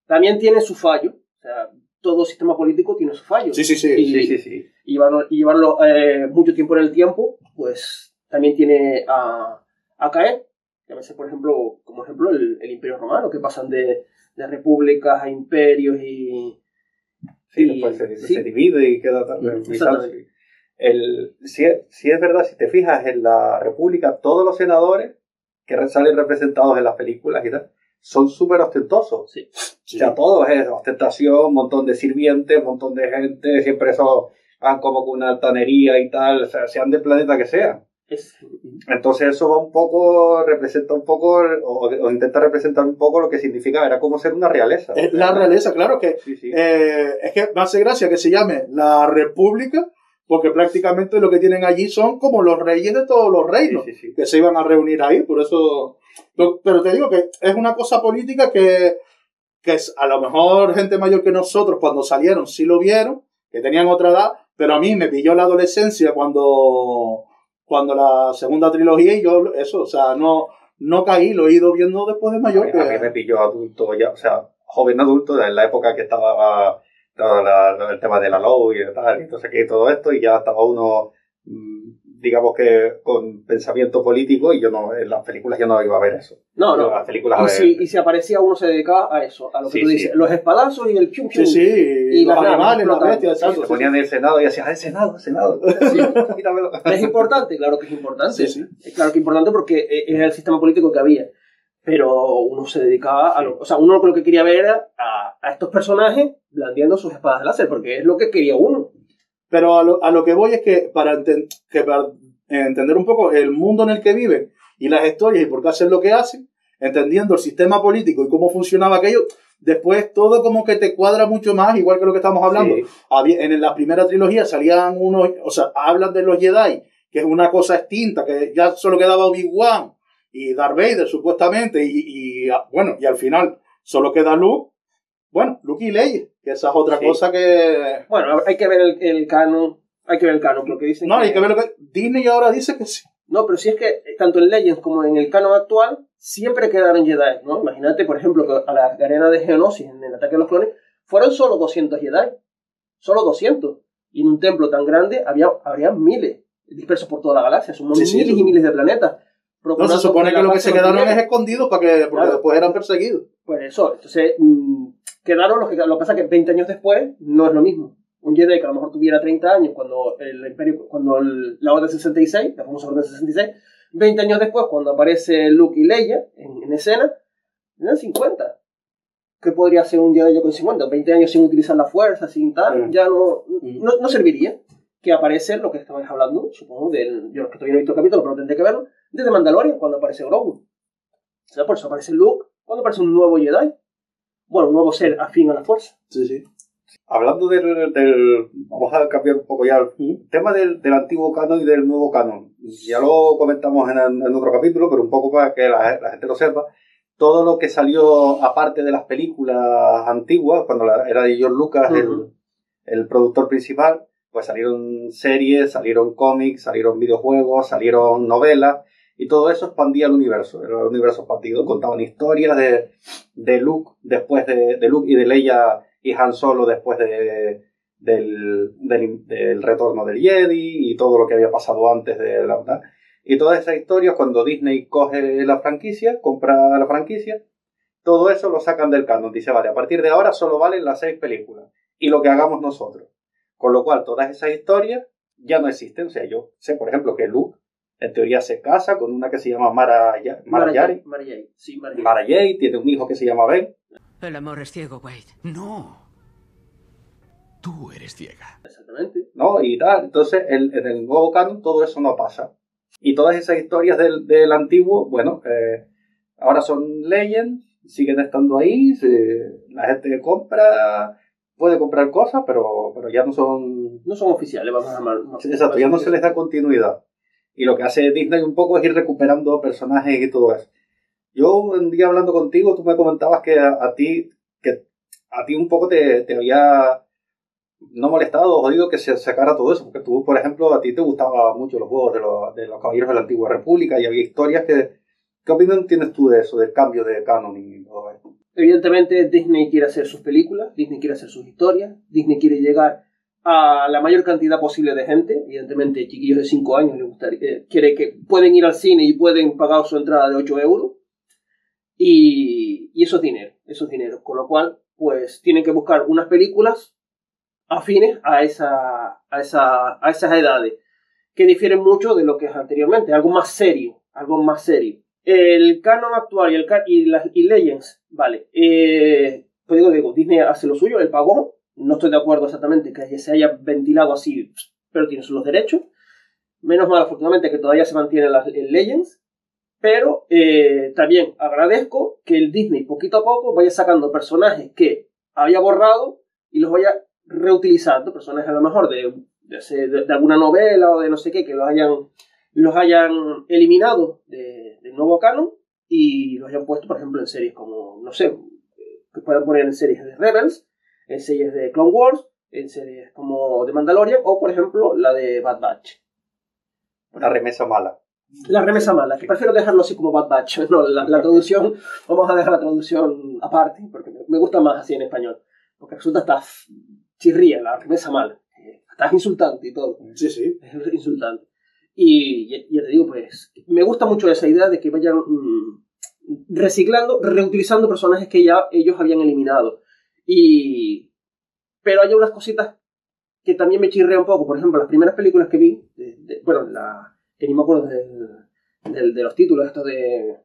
también tiene su fallo. O sea, todo sistema político tiene su fallo. Sí, sí, sí. Y- Sí, sí, sí. y llevarlo, y llevarlo eh, mucho tiempo en el tiempo, pues también tiene a, a caer. A veces, por ejemplo, como ejemplo, el, el Imperio Romano, que pasan de, de repúblicas a imperios y... Sí, y- después se, divide y queda tan Exactamente. El si, si es verdad, si te fijas en la República, todos los senadores que salen representados en las películas y tal, son súper ostentosos. Sí. Sí. O sea, todos es ostentación, un montón de sirvientes, un montón de gente, siempre eso van como con una altanería y tal, o sea, sean del planeta que sean. Es, Entonces eso va un poco, representa un poco, o, o intenta representar un poco lo que significa, era como ser una realeza. Es la realeza, claro que Sí, sí. Eh, es que me hace gracia que se llame la República, porque prácticamente lo que tienen allí son como los reyes de todos los reinos, Sí, sí, sí. que se iban a reunir ahí, por eso... Pero, te digo que es una cosa política que, que es, a lo mejor gente mayor que nosotros cuando salieron sí lo vieron, que tenían otra edad, pero a mí me pilló la adolescencia cuando, cuando la segunda trilogía y yo eso, o sea, no, no caí, lo he ido viendo después de A mayor. mí, que- a mí me pilló adulto ya, o sea, joven adulto, en la época que estaba todo la- el tema de la LOU y tal, y entonces todo esto, y ya estaba uno, mm, digamos que con pensamiento político, y yo no, en las películas yo no iba a ver eso. no, no. las películas a Y ver- si, y si aparecía uno se dedicaba a eso, a lo que Sí, tú sí. dices, los espadazos y el pium Sí, pium. sí, Y los animales, las bestias, Sí, exacto, se sí, ponían en el Senado y decían, ¡ah, el Senado, Senado! Sí. <laughs> Quítamelo. ¿Es importante? Claro que es importante. Sí, sí. Es claro que es importante porque eh, es el sistema político que había. Pero uno se dedicaba a lo. O sea, uno lo que quería ver era a, a estos personajes blandiendo sus espadas láser, porque es lo que quería uno. Pero a lo, a lo que voy es que para, enten- que para entender un poco el mundo en el que viven y las historias y por qué hacen lo que hacen, entendiendo el sistema político y cómo funcionaba aquello, después todo como que te cuadra mucho más, igual que lo que estamos hablando. Sí. Había, en la primera trilogía salían unos, o sea, hablan de los Jedi, que es una cosa extinta, que ya solo quedaba Obi-Wan y Darth Vader supuestamente, y, y, ah, bueno, y al final solo queda Luke, bueno, Luke y Leia, que esa es otra Sí. cosa que... Bueno, hay que ver el, el canon. Hay que ver el canon, porque dicen No, hay que ver lo que... Disney ahora dice que sí. No, pero si es que eh, tanto en Legends como en el canon actual siempre quedaron Jedi, ¿no? Imagínate, por ejemplo, que a la arena de Geonosis en el ataque de los clones fueron solo 200 Jedi. Solo 200. Y en un templo tan grande había, habría miles dispersos por toda la galaxia. Son Sí, miles lo- y miles de planetas. No, se supone que lo que se quedaron es escondidos para que, porque Claro. después eran perseguidos. Pues eso, entonces mm, quedaron los que lo que pasa es que 20 años después no es lo mismo. Un Jedi que a lo mejor tuviera 30 años cuando el imperio, cuando el- la Orden 66, la famosa Orden 66, 20 años después cuando aparece Luke y Leia en, en escena, eran 50. ¿Qué podría hacer un Jedi con 50? 20 años sin utilizar la fuerza, sin tal, Mm. ya no, Mm. no, no serviría. Que aparece lo que estabais hablando, supongo, del, yo que todavía no he visto el capítulo, pero tendré que verlo, desde Mandalorian, cuando aparece Grogu. O sea, por eso aparece Luke, cuando aparece un nuevo Jedi. Bueno, un nuevo ser afín a la fuerza. Sí, sí. Hablando del, del- Vamos a cambiar un poco ya el tema del, del antiguo canon y del nuevo canon. Ya lo comentamos en, en otro capítulo, pero un poco para que la, la gente lo sepa. Todo lo que salió aparte de las películas antiguas, cuando la- era de George Lucas el, Ujú. el productor principal, pues salieron series, salieron cómics, salieron videojuegos, salieron novelas, y todo eso expandía el universo, era el universo expandido. Contaban historias de, de Luke después de, de Luke y de Leia y Han Solo después de, del, del, retorno del Jedi y todo lo que había pasado antes de la ¿verdad? Y todas esas historias, cuando Disney coge la franquicia, compra la franquicia, todo eso lo sacan del canon. Dice, vale, a partir de ahora solo valen las seis películas y lo que hagamos nosotros. Con lo cual, todas esas historias ya no existen. O sea, yo sé, por ejemplo, que Luke en teoría se casa con una que se llama Mara, Ya- Mara Jari. Mara Jade, Sí, Mara Jade. Mara Jade, tiene un hijo que se llama Ben. El amor es ciego, Wade. No. Tú eres ciega. Exactamente. ¿no? Y tal. Entonces, el- en el nuevo canon todo eso no pasa. Y todas esas historias del, del antiguo, bueno, eh, ahora son legends, siguen estando ahí, se- la gente compra, puede comprar cosas, pero, pero ya no son... No son oficiales, vamos a llamar. Exacto, ya no se les da continuidad. Y lo que hace Disney un poco es ir recuperando personajes y todo eso. Yo un día hablando contigo, tú me comentabas que a, a ti, que a ti un poco te, te había no molestado o jodido que se sacara todo eso, porque tú, por ejemplo, a ti te gustaban mucho los juegos de los, de los caballeros de la antigua república y había historias que... ¿Qué opinión tienes tú de eso, del cambio de canon y todo eso? Evidentemente, Disney quiere hacer sus películas, Disney quiere hacer sus historias, Disney quiere llegar a la mayor cantidad posible de gente. Evidentemente, chiquillos de 5 años les gustaría, eh, quiere que pueden ir al cine y pueden pagar su entrada de 8 euros. Y, y eso es dinero, eso es dinero. Con lo cual, pues tienen que buscar unas películas afines a, esa, a, esa, a esas edades, que difieren mucho de lo que es anteriormente, algo más serio, algo más serio. El canon actual y, el y, las, y Legends, vale, eh, pues digo, digo, Disney hace lo suyo, el pagó, no estoy de acuerdo exactamente que se haya ventilado así, pero tiene los derechos. Menos mal, afortunadamente, que todavía se mantiene las, el Legends, pero eh, también agradezco que el Disney poquito a poco vaya sacando personajes que había borrado y los vaya reutilizando, personajes a lo mejor de, de, de- de alguna novela o de no sé qué, que los hayan, los hayan eliminado de- del nuevo canon y los hayan puesto, por ejemplo, en series como, no sé, que puedan poner en series de Rebels, en series de Clone Wars, en series como de Mandalorian o, por ejemplo, la de Bad Batch. Una remesa mala. La remesa mala, que prefiero dejarlo así como Bad Batch. <laughs> No, la, la traducción, vamos a dejar la traducción aparte, porque me- gusta más así en español. Porque resulta hasta chirría, la remesa mala. Eh, Hasta es insultante y todo. Sí, sí. Es insultante. Y ya, te digo, pues, me gusta mucho esa idea de que vayan mm, reciclando, reutilizando personajes que ya ellos habían eliminado. Y... Pero hay unas cositas que también me chirrea un poco. Por ejemplo, las primeras películas que vi, de- de- bueno, la, que ni me acuerdo del, del- de los títulos, esto de...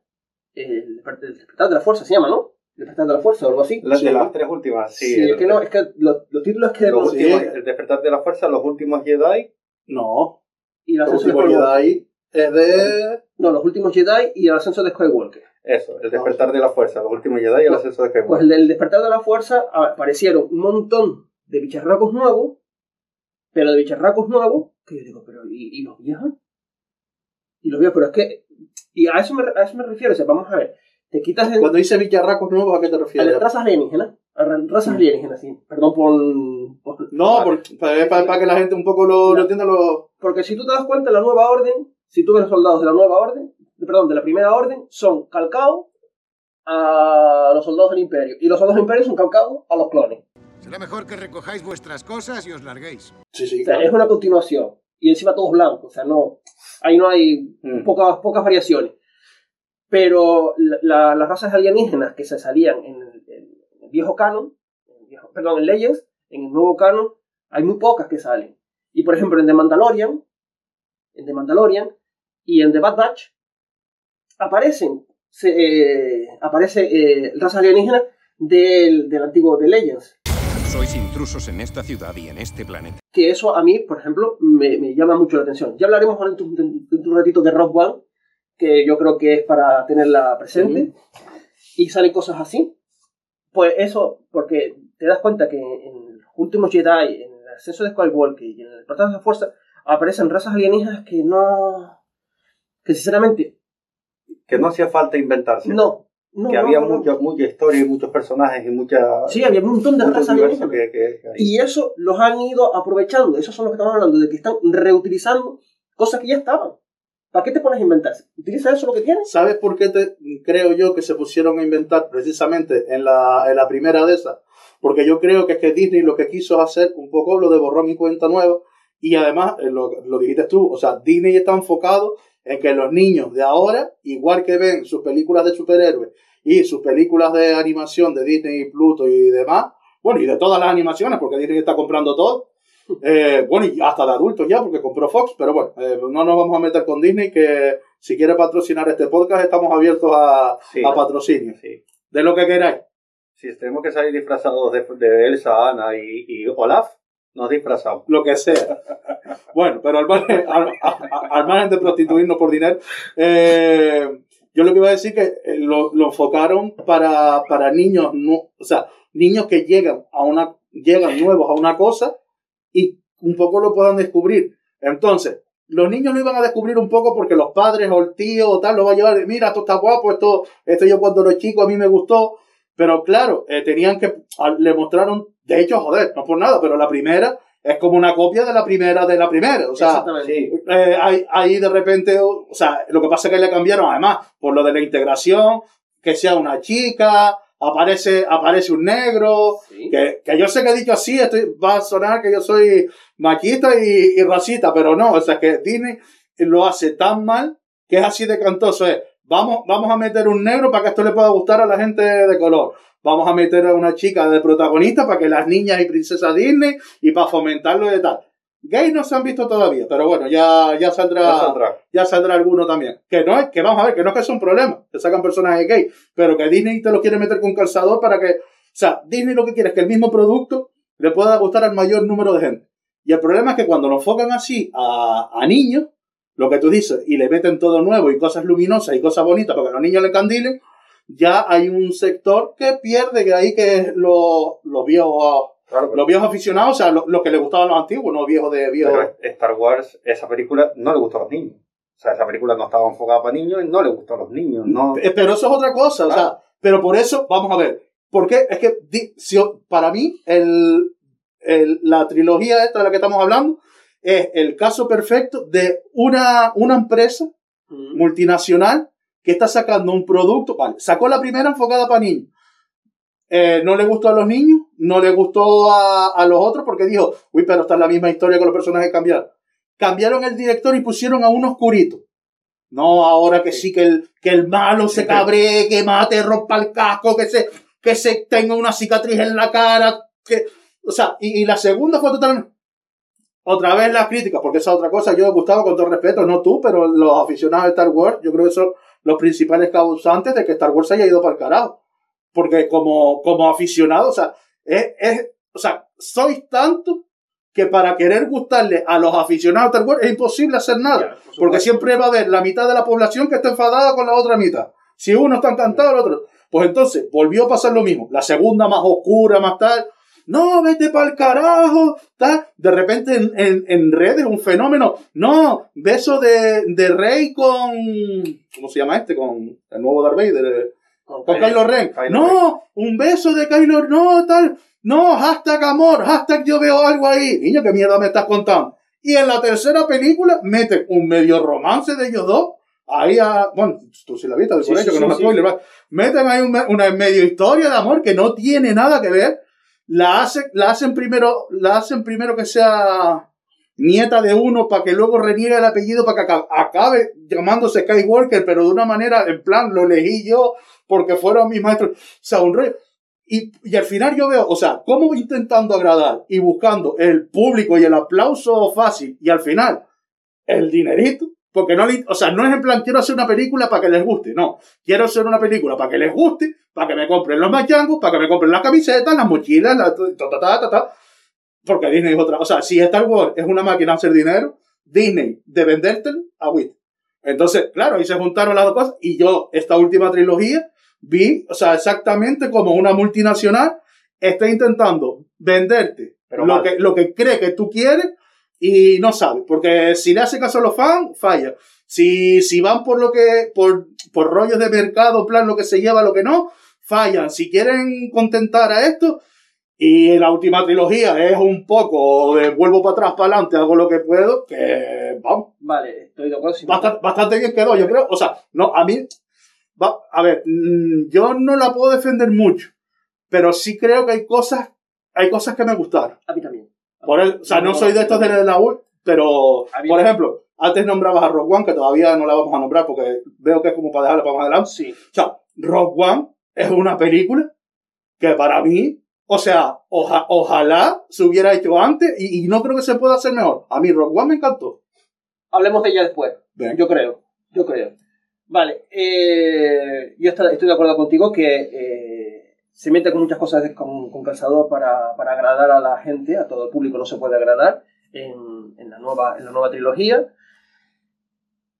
El despertar el despertar de la fuerza se llama, ¿no? El despertar de la fuerza o algo así. Las Sí. de las tres últimas, sí. Sí, es que no, es que los, los títulos que... los últimos, el despertar de la fuerza, los últimos Jedi, No. y el ascenso de último Skywalker. Jedi es de. No, los últimos Jedi y el ascenso de Skywalker. Eso, el despertar de la fuerza, los últimos Jedi y el ascenso de Pues Skywalker. el del despertar de la fuerza aparecieron un montón de bicharracos nuevos, pero de bicharracos nuevos, que yo digo, pero ¿y, y los viejos? Y los viejos, pero es que, y a eso me, a eso me refiero, o sea, vamos a ver, te quitas el, Cuando dice villarracos nuevos, ¿a qué te a refieres? las razas alienígenas, a las razas alienígenas, sí, perdón por... por- No, porque, para, para- para que la gente un poco lo, lo entienda. Lo... Porque si tú te das cuenta, la nueva orden, si tú ves los soldados de la nueva orden, de- perdón, de la primera orden, son calcados a los soldados del imperio, y los soldados del imperio son calcados a los clones. Será mejor que recojáis vuestras cosas y os larguéis. Sí, sí, O sea, claro. es una continuación. Y encima todos blancos. O sea, no. Ahí no hay Mm. pocas, pocas variaciones. Pero la- la- las razas alienígenas que se salían en el, en el viejo canon, en el viejo- perdón, en Legends, en el nuevo canon, hay muy pocas que salen. Y por ejemplo, en The Mandalorian, en The Mandalorian y en The Bad Batch, aparecen, se, eh, aparece eh, razas alienígenas del, del antiguo de Legends. Sois intrusos en esta ciudad y en este planeta. que eso a mí, por ejemplo, me, me llama mucho la atención. Ya hablaremos ahora en un, en un ratito de Rock One, que yo creo que es para tenerla presente, y salen cosas así. Pues eso, porque te das cuenta que en los últimos Jedi, en el ascenso de Skywalker y en el despertar de la fuerza, aparecen razas alienígenas que no... que sinceramente, Que no hacía falta inventarse. no. no que no, había no, no. mucha, historia y muchos personajes y mucha, Sí, había un montón de razas que, que-. Y eso los han ido aprovechando. Esos son los que estamos hablando, de que están reutilizando cosas que ya estaban. ¿Para qué te pones a inventar? Utiliza eso lo que tienes. ¿Sabes por qué te, creo yo que se pusieron a inventar precisamente en la, en la primera de esas? Porque yo creo que es que Disney lo que quiso hacer un poco lo de borrar mi cuenta nueva y además, eh, lo, lo dijiste tú, o sea, Disney está enfocado en que los niños de ahora, igual que ven sus películas de superhéroes y sus películas de animación de Disney y Pluto y demás, bueno, y de todas las animaciones, porque Disney está comprando todo, <laughs> eh, bueno, y hasta de adultos ya, porque compró Fox, pero bueno, eh, no nos vamos a meter con Disney, que si quiere patrocinar este podcast, estamos abiertos a, Sí. a patrocinio. Sí. De lo que queráis. Si tenemos que salir disfrazados de, de Elsa, Ana y, y Olaf, nos disfrazamos. Lo que sea. Bueno, pero al margen, al, al de prostituirnos por dinero, eh, yo lo que iba a decir que eh, lo, lo enfocaron para, para niños, no, o sea, niños que llegan a una, llegan nuevos a una cosa y un poco lo puedan descubrir. Entonces, los niños lo iban a descubrir un poco porque los padres o el tío o tal lo va a llevar, mira, esto está guapo, esto, esto yo cuando era chico a mí me gustó, pero claro, eh, tenían que, a- le mostraron, de hecho, joder, no por nada, pero la primera es como una copia de la primera de la primera, o sea. Sí, eh, ahí, ahí de repente, o sea, lo que pasa es que le cambiaron además por lo de la integración, que sea una chica, aparece, aparece un negro, Sí. que, que yo sé que he dicho así, estoy, va a sonar que yo soy machista y, y racista, pero no, o sea que Disney lo hace tan mal que es así de cantoso, es, vamos, vamos a meter un negro para que esto le pueda gustar a la gente de color. Vamos a meter a una chica de protagonista para que las niñas y princesas Disney y para fomentarlo de tal. Gays no se han visto todavía, pero bueno, ya, ya saldrá ya saldrá. ya saldrá alguno también. Que no es, que vamos a ver, que no es que sea un problema, que sacan personajes gay, pero que Disney te lo quiere meter con calzador para que, o sea, Disney lo que quiere es que el mismo producto le pueda gustar al mayor número de gente. Y el problema es que cuando lo enfocan así a, a niños, lo que tú dices, y le meten todo nuevo y cosas luminosas y cosas bonitas para que los niños le candilen, ya hay un sector que pierde que ahí que es los los viejos, Claro, los viejos aficionados, o sea, los, los que les gustaban los antiguos, no viejos de viejos. pero Star Wars, esa película no le gustó a los niños. O sea, esa película no estaba enfocada para niños y no le gustó a los niños. No, Eh, Pero eso es otra cosa, o sea, pero por eso, vamos a ver, porque es que si para mí el, el- la trilogía esta de la que estamos hablando es el caso perfecto de una, una empresa multinacional que está sacando un producto, vale, sacó la primera enfocada para niños. Eh, no le gustó a los niños, no le gustó a, a los otros porque dijo, uy, pero esta es la misma historia que los personajes cambiaron. Cambiaron el director y pusieron a un oscurito. No, ahora que sí, que el, que el malo se cabree, que mate, rompa el casco, que se, que se tenga una cicatriz en la cara, que, o sea, y, y la segunda fue totalmente, otra vez las críticas, porque esa otra cosa, yo, Gustavo, con todo respeto, no tú, pero los aficionados de Star Wars, yo creo que son los principales causantes de que Star Wars se haya ido para el carajo. Porque como, como aficionado, o sea, es, es, o sea, sois tanto que para querer gustarle a los aficionados a Star Wars es imposible hacer nada. Ya, porque siempre va a haber la mitad de la población que está enfadada con la otra mitad. Si uno está encantado, el otro. Pues entonces volvió a pasar lo mismo. La segunda más oscura, más tal. No, vete para el carajo. Tal. De repente en, en, en redes un fenómeno. No, beso de, de Rey con. ¿Cómo se llama este? Con el nuevo Darth Vader. eh, Con con Kylo Ren. Kylo no, un beso de Kylo no, tal. No, hashtag amor, hashtag yo veo algo ahí. Niño, ¿qué mierda me estás contando? Y en la tercera película meten un medio romance de ellos dos. Ahí a. Bueno, tú sí la viste, por Sí, hecho, sí, que no sí, me spoiler. Meten ahí un me- una medio historia de amor que no tiene nada que ver. La, hace, la hacen primero, la hacen primero que sea nieta de uno para que luego reniegue el apellido para que aca- acabe llamándose Skywalker, pero de una manera, en plan, lo elegí yo porque fueron mis maestros. O sea. Y, y al final yo veo, o sea, cómo intentando agradar y buscando el público y el aplauso fácil y al final el dinerito, porque no o sea, no es en plan quiero hacer una película para que les guste, no, quiero hacer una película para que les guste, para que me compren los machangos, para que me compren las camisetas, las mochilas, la, ta, ta, ta, ta, ta. porque Disney es otra, o sea, si Star Wars es una máquina de hacer dinero, Disney de vendértelo a Wit. Entonces, claro, ahí se juntaron las dos cosas y yo esta última trilogía vi, o sea, exactamente como una multinacional está intentando venderte Pero lo mal. que, lo que cree que tú quieres y no sabe, porque si le hace caso a los fans, falla. Si, si van por lo que, por, por rollos de mercado, plan lo que se lleva, lo que no, fallan. Si quieren contentar a esto, y la última trilogía es un poco de vuelvo para atrás, para adelante, hago lo que puedo, que vamos, Vale, estoy de acuerdo. bastante, bastante bien quedó, yo creo. O sea, no, a mí, va, a ver, mm, yo no la puedo defender mucho, pero sí creo que hay cosas, hay cosas que me gustaron. A mí también. Por el- o sea, no soy de estos de la U, pero, por ejemplo, antes nombrabas a Rock One, que todavía no la vamos a nombrar porque veo que es como para dejarla para más adelante. Sí. O sea, Rock One es una película que para mí, o sea, oja- ojalá se hubiera hecho antes y, y no creo que se pueda hacer mejor. A mí Rock One me encantó. Hablemos de ella después. Yo creo. Yo creo. Vale. eh, yo estoy de acuerdo contigo que eh, se mete con muchas cosas con, con calzador para, para agradar a la gente, a todo el público no se puede agradar en, en la, nueva, en la nueva trilogía.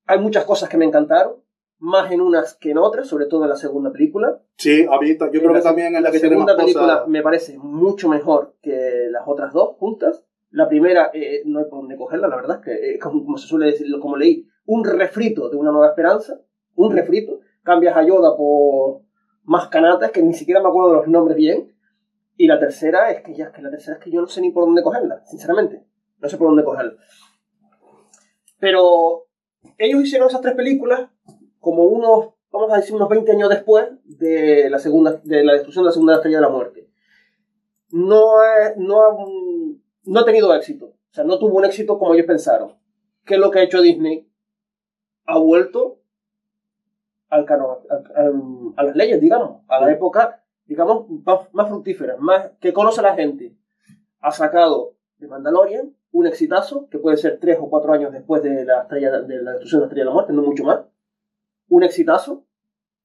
Hay muchas cosas que me encantaron, más en unas que en otras, sobre todo en la segunda película. Sí, a mí ta- yo creo la que también es la que tiene segunda más película cosas. me parece mucho mejor que las otras dos juntas. La primera eh, no hay por dónde cogerla, la verdad, es que eh, como, como se suele decir, como leí, un refrito de una nueva esperanza, un refrito. Cambias a Yoda por más canatas, que ni siquiera me acuerdo de los nombres bien. Y la tercera es que ya, es que la tercera es que yo no sé ni por dónde cogerla, sinceramente. No sé por dónde cogerla. Pero ellos hicieron esas tres películas como unos, vamos a decir, unos 20 años después de la segunda, de la destrucción de la segunda estrella de la muerte. No, ha- no, ha, no ha tenido éxito. O sea, no tuvo un éxito como ellos pensaron. ¿Qué es lo que ha hecho Disney? Ha vuelto al cano- al- al- a las leyes, digamos, a la época, digamos, más, más fructífera, más que conoce a la gente. Ha sacado de Mandalorian un exitazo, que puede ser tres o cuatro años después de la, estrella, de la destrucción de la estrella de la muerte, no mucho más. Un exitazo,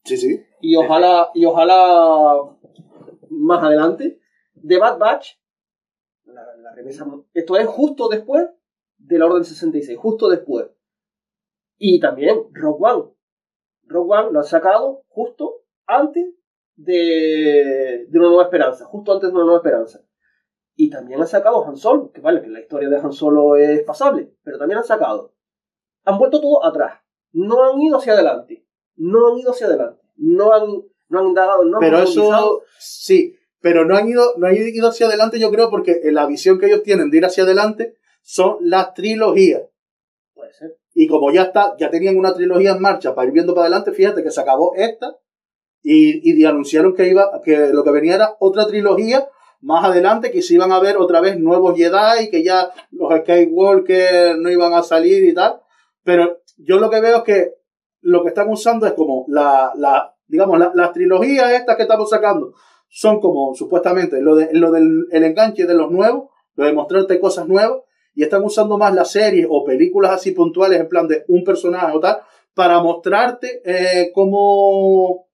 Sí, sí. y ojalá, y ojalá más adelante, The Bad Batch, la, la remesa- esto es justo después de la Orden 66, justo después. Y también Rock One. Rock One lo han sacado justo antes de, de una nueva esperanza, justo antes de una nueva esperanza. Y también han sacado Han Solo, que vale, que la historia de Han Solo es pasable, pero también han sacado. Han vuelto todo atrás. No han ido hacia adelante. No han ido hacia adelante. No han, no han indagado, no han Pero eso, sí, pero no han ido, no han ido hacia adelante, yo creo, porque la visión que ellos tienen de ir hacia adelante son las trilogías. Puede ser. Y como ya está, ya tenían una trilogía en marcha para ir viendo para adelante, fíjate que se acabó esta y, y anunciaron que iba, que lo que venía era otra trilogía más adelante, que se iban a ver otra vez nuevos Jedi, que ya los Skywalker no iban a salir y tal. Pero yo lo que veo es que lo que están usando es como la, la digamos, la- las trilogías estas que estamos sacando son como supuestamente lo, de, lo del el enganche de los nuevos, lo de mostrarte cosas nuevas, y están usando más las series o películas así puntuales en plan de un personaje o tal, para mostrarte eh, como,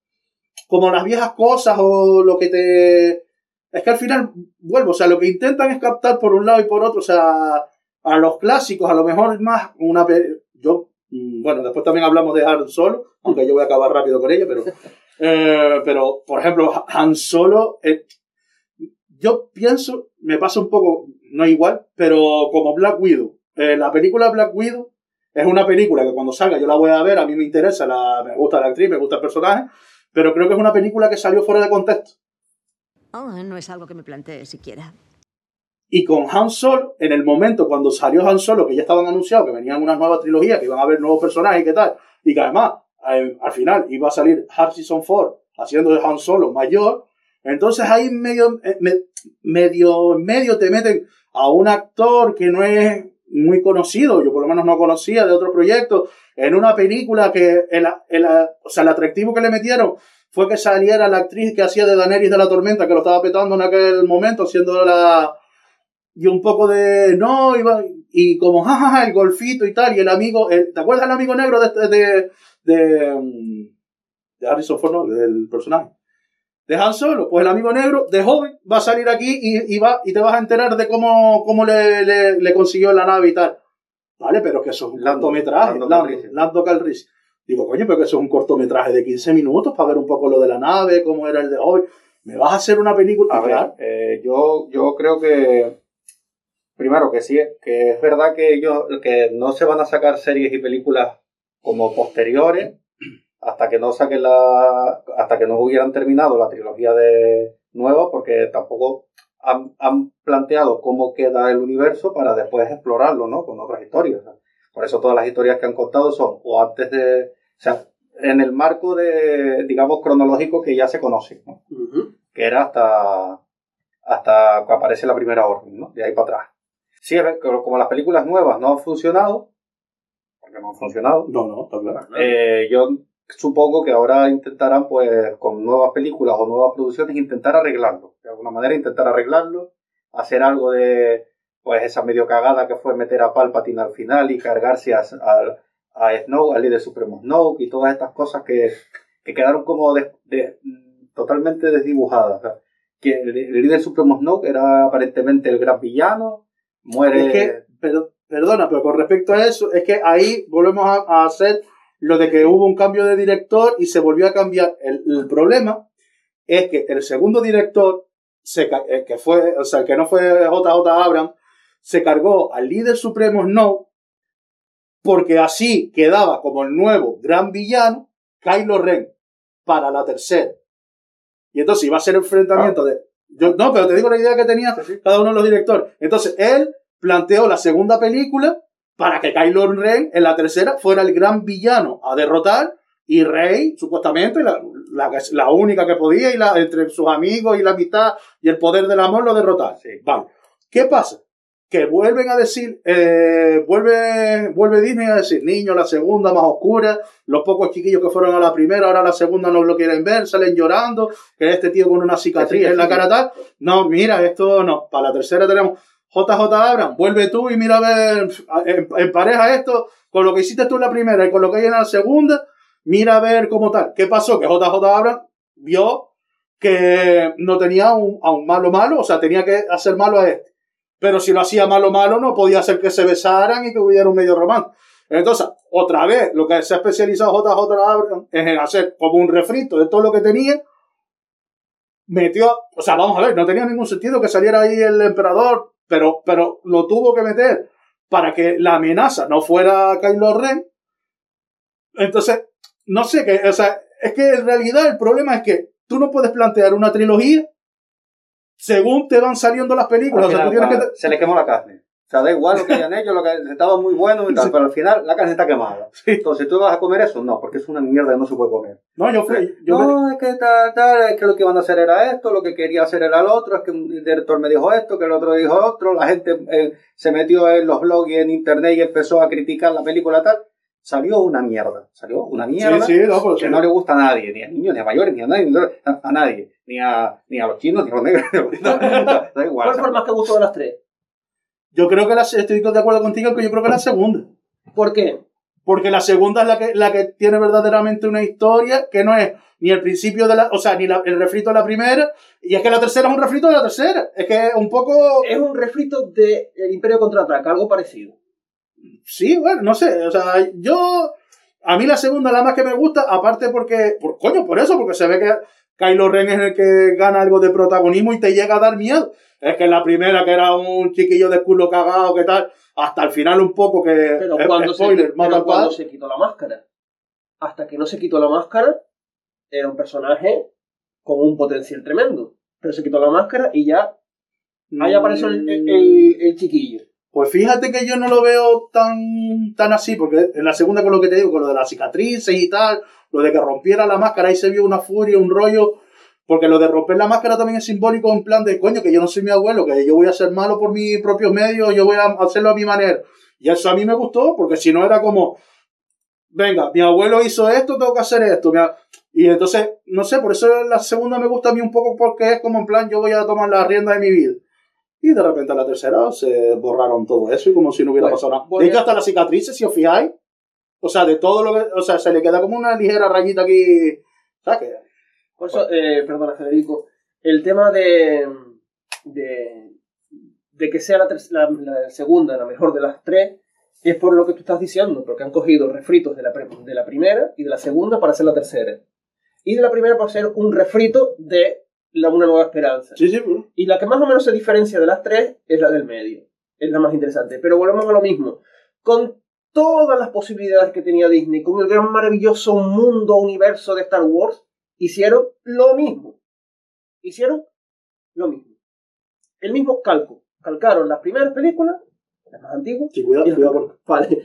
como las viejas cosas o lo que te es que al final, vuelvo, o sea, lo que intentan es captar por un lado y por otro, o sea, a los clásicos, a lo mejor más una... Yo, mm, bueno, después también hablamos de Han Solo, aunque yo voy a acabar rápido con ella, pero... <laughs> eh, pero, por ejemplo, Han Solo, eh, yo pienso, me pasa un poco, no igual, pero como Black Widow. Eh, la película Black Widow es una película que cuando salga yo la voy a ver, a mí me interesa, la, me gusta la actriz, me gusta el personaje, pero creo que es una película que salió fuera de contexto. Oh, no es algo que me plantee siquiera. Y con Han Solo, en el momento cuando salió Han Solo, que ya estaban anunciados que venían unas nuevas trilogías, que iban a haber nuevos personajes y qué tal, y que además eh, al final iba a salir Harrison Ford haciendo de Han Solo mayor, entonces ahí medio, eh, me- medio, medio te meten a un actor que no es muy conocido, yo por lo menos no conocía de otro proyecto, en una película que el, el- o sea, el atractivo que le metieron fue que saliera la actriz que hacía de Daenerys de la Tormenta, que lo estaba petando en aquel momento, siendo la... Y un poco de... No, iba... Y como, jajaja, el golfito y tal, y el amigo... el- ¿Te acuerdas del amigo negro de... de, de, mm, de Harrison Ford, no, del personaje? De Han Solo, pues el amigo negro de joven va a salir aquí y, y va, y te vas a enterar de cómo, cómo le, le, le consiguió la nave y tal. Vale, pero que eso es un Lando, cortometraje. Lando Calrissian. Lando Calrissian. Digo, coño, pero que eso es un cortometraje de 15 minutos para ver un poco lo de la nave, cómo era el de hoy. ¿Me vas a hacer una película? A ver, eh, yo, yo creo que, primero que sí, que es verdad que ellos, que no se van a sacar series y películas como posteriores hasta que no saquen la, hasta que no hubieran terminado la trilogía de nueva, porque tampoco han, han planteado cómo queda el universo para después explorarlo, ¿no? Con otras historias. Por eso todas las historias que han contado son o antes de, o sea, en el marco de, digamos, cronológico que ya se conoce, ¿no? Que era hasta, hasta que aparece la primera orden, ¿no? De ahí para atrás. Sí, como las películas nuevas no han funcionado, porque no han funcionado, No, no, está claro. eh, yo supongo que ahora intentarán, pues, con nuevas películas o nuevas producciones, intentar arreglarlo. De alguna manera intentar arreglarlo, hacer algo de, pues, esa medio cagada que fue meter a Palpatine al final y cargarse a, a, a Snoke, al líder supremo Snoke y todas estas cosas que, que quedaron como totalmente desdibujadas. Que el, líder supremo Snoke era aparentemente el gran villano, muere... Es que, pero, perdona, pero con respecto a eso, es que ahí volvemos a hacer lo de que hubo un cambio de director y se volvió a cambiar. El, el problema es que el segundo director, se, el que fue, o sea, el que no fue JJ Abrams, se cargó al líder supremo Snow porque así quedaba como el nuevo gran villano Kylo Ren para la tercera. Y entonces iba a ser enfrentamiento de... Yo, no, pero te digo la idea que tenía cada uno de los directores. Entonces, él planteó la segunda película para que Kylo Ren en la tercera fuera el gran villano a derrotar y Rey, supuestamente, la, la, la única que podía y la, entre sus amigos y la amistad y el poder del amor lo derrotar. Sí. Vale. ¿Qué pasa? Que vuelven a decir, eh, vuelve, vuelve Disney a decir, niño, la segunda más oscura, los pocos chiquillos que fueron a la primera, ahora la segunda no lo quieren ver, salen llorando, que este tío con una cicatriz Sí, sí, en la cara tal. No, mira, esto no. Para la tercera tenemos JJ Abrams, vuelve tú y mira a ver, en, en pareja esto, con lo que hiciste tú en la primera y con lo que hay en la segunda, mira a ver cómo tal. ¿Qué pasó? Que JJ Abrams vio que no tenía un, a un malo malo, o sea, tenía que hacer malo a este. Pero si lo hacía malo malo, no podía hacer que se besaran y que hubiera un medio romance. Entonces, otra vez, lo que se ha especializado JJ Abrams es en hacer como un refrito de todo lo que tenía. Metió, o sea, vamos a ver, no tenía ningún sentido que saliera ahí el emperador, pero, pero lo tuvo que meter para que la amenaza no fuera Kylo Ren. Entonces, no sé qué, o sea, es que en realidad el problema es que tú no puedes plantear una trilogía según te van saliendo las películas. Al O sea, tú final, tienes que. Se le quemó la carne. O sea, da igual lo que hayan hecho, lo que estaba muy bueno y tal, pero al final la carne está quemada. Entonces, ¿tú vas a comer eso? No, porque es una mierda que no se puede comer. No, yo fui. Yo me- no, es que tal, tal, es que lo que iban a hacer era esto, lo que quería hacer era lo otro, es que un director me dijo esto, que el otro dijo otro, la gente eh, se metió en los blogs y en internet y empezó a criticar la película tal. Salió una mierda, salió una mierda Sí, sí, no, pues, que sí. no le gusta a nadie, ni a niños, ni a mayores, ni a nadie, a, a nadie, ni a, ni a los chinos, ni a los negros, <laughs> da igual. ¿Cuál fue el más que gustó de las tres? Yo creo que la, estoy de acuerdo contigo que yo creo que la segunda. ¿Por qué? porque la segunda es la que, la que tiene verdaderamente una historia que no es ni el principio de la, o sea, ni la- el refrito de la primera, y es que la tercera es un refrito de la tercera. Es que es un poco, Es un refrito de El Imperio Contraataca, algo parecido. sí, bueno, no sé, o sea, yo, a mí la segunda es la más que me gusta, aparte porque, por, coño, por eso, porque se ve que Kylo Ren es el que gana algo de protagonismo y te llega a dar miedo. Es que en la primera, que era un chiquillo de culo cagado, que tal, hasta el final un poco que, Pero cuando, spoiler, se, pero cuando se quitó la máscara. Hasta que no se quitó la máscara, era un personaje con un potencial tremendo. Pero se quitó la máscara y ya. Ahí apareció el, el- el- el chiquillo. Pues fíjate que yo no lo veo tan, tan así, porque en la segunda con lo que te digo, con lo de las cicatrices y tal, lo de que rompiera la máscara, ahí se vio una furia, un rollo, porque lo de romper la máscara también es simbólico en plan de, coño, que yo no soy mi abuelo, que yo voy a ser malo por mis propios medios, yo voy a hacerlo a mi manera. Y eso a mí me gustó, porque si no era como, venga, mi abuelo hizo esto, tengo que hacer esto. Y entonces, no sé, por eso la segunda me gusta a mí un poco porque es como en plan, yo voy a tomar la rienda de mi vida. Y de repente a la tercera se borraron todo eso y como si no hubiera Bueno, pasado nada. voy De hecho, a- hasta las cicatrices, si os fijáis, o sea, de todo lo que, o sea, se le queda como una ligera rayita aquí. Sea, que, Por eso, eh, perdona, Federico. El tema de. de, de que sea la, la- la segunda, la mejor de las tres, es por lo que tú estás diciendo, porque han cogido refritos de la, de la primera y de la segunda para hacer la tercera. Y de la primera para hacer un refrito de la Una Nueva Esperanza. sí, sí. Y la que más o menos se diferencia de las tres es la del medio. Es la más interesante. Pero volvemos a lo mismo. Con todas las posibilidades que tenía Disney, con el gran maravilloso mundo, universo de Star Wars, hicieron lo mismo. Hicieron lo mismo. El mismo calco. Calcaron las primeras películas, las más antiguas, Sí, cuidado, y las, cuidado. <laughs> vale,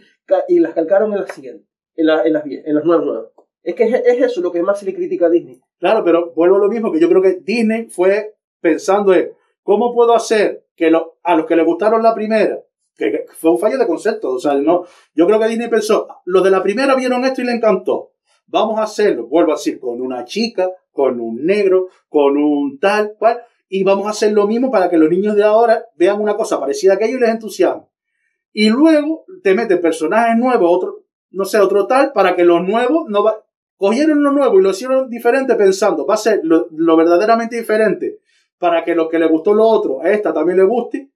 y las calcaron en las siguientes, en, la- en las, en las nuevas nuevas. Es que es, es eso lo que más se le critica a Disney. Claro, pero vuelvo a lo mismo, que yo creo que Disney fue pensando en cómo puedo hacer que lo- a los que le gustaron la primera, que, que fue un fallo de concepto, o sea, no, yo creo que Disney pensó, los de la primera vieron esto y le encantó, vamos a hacerlo, vuelvo a decir, con una chica, con un negro, con un tal cual, y vamos a hacer lo mismo para que los niños de ahora vean una cosa parecida a aquello y les entusiasme. Y luego te meten personajes nuevos, otro, no sé, otro tal, para que los nuevos no va, cogieron lo nuevo y lo hicieron diferente pensando, va a ser lo, lo verdaderamente diferente. Para que los que les gustó lo otro, a esta también le guste,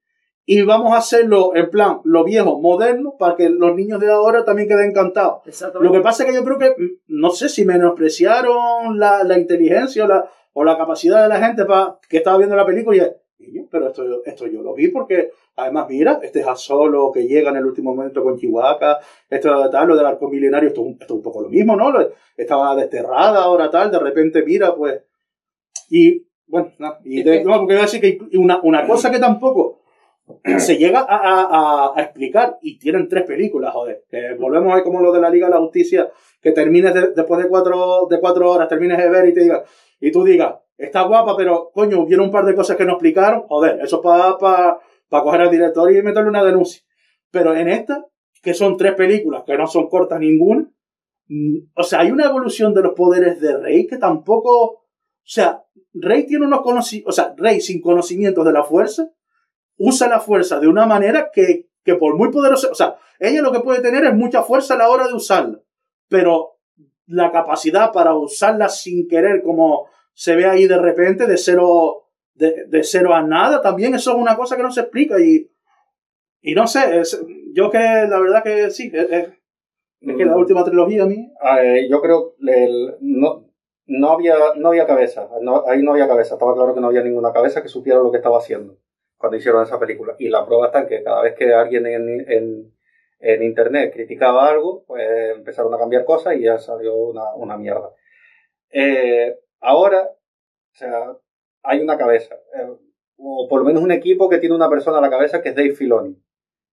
y vamos a hacerlo en plan, lo viejo, moderno, para que los niños de ahora también queden encantados. Exactamente. Lo que pasa es que yo creo que, mm, no sé si menospreciaron la, la inteligencia o la, o la capacidad de la gente para que estaba viendo la película y es, "Niño, pero esto, esto yo lo vi porque, además, mira, este es Solo que llega en el último momento con Chihuahua, esto tal, lo del arco milenario, esto, es un- esto es un poco lo mismo, ¿no? Estaba desterrada ahora tal, de repente, mira, pues. Y, bueno, no, y de- no, porque voy a decir que una, una <clears throat> cosa que tampoco se llega a, a- a- explicar y tienen tres películas, joder. Que volvemos a ver como lo de la Liga de la Justicia, que termines de- después de cuatro, de cuatro horas, termines de ver y te digas, y tú digas, está guapa, pero coño, hubieron un par de cosas que no explicaron, joder, eso es para pa, pa coger al director y meterle una denuncia. Pero en esta, que son tres películas, que no son cortas ninguna, mm, o sea, hay una evolución de los poderes de Rey que tampoco, o sea, Rey tiene unos conocimientos, o sea, Rey sin conocimientos de la fuerza, usa la fuerza de una manera que, que por muy poderosa, o sea, ella lo que puede tener es mucha fuerza a la hora de usarla, pero la capacidad para usarla sin querer, como se ve ahí de repente, de cero, de, de cero a nada, también eso es una cosa que no se explica y, y no sé, es, yo que la verdad que sí, es, es- es que la Mm. última trilogía a mí, Eh, yo creo que el- no, no, había, no había cabeza. No- ahí no había cabeza. Estaba claro que no había ninguna cabeza que supiera lo que estaba haciendo cuando hicieron esa película. Y la prueba está en que cada vez que alguien en, en, en internet criticaba algo, pues empezaron a cambiar cosas y ya salió una, una mierda. Eh, ahora, o sea, hay una cabeza. eh, o por lo menos un equipo que tiene una persona a la cabeza que es Dave Filoni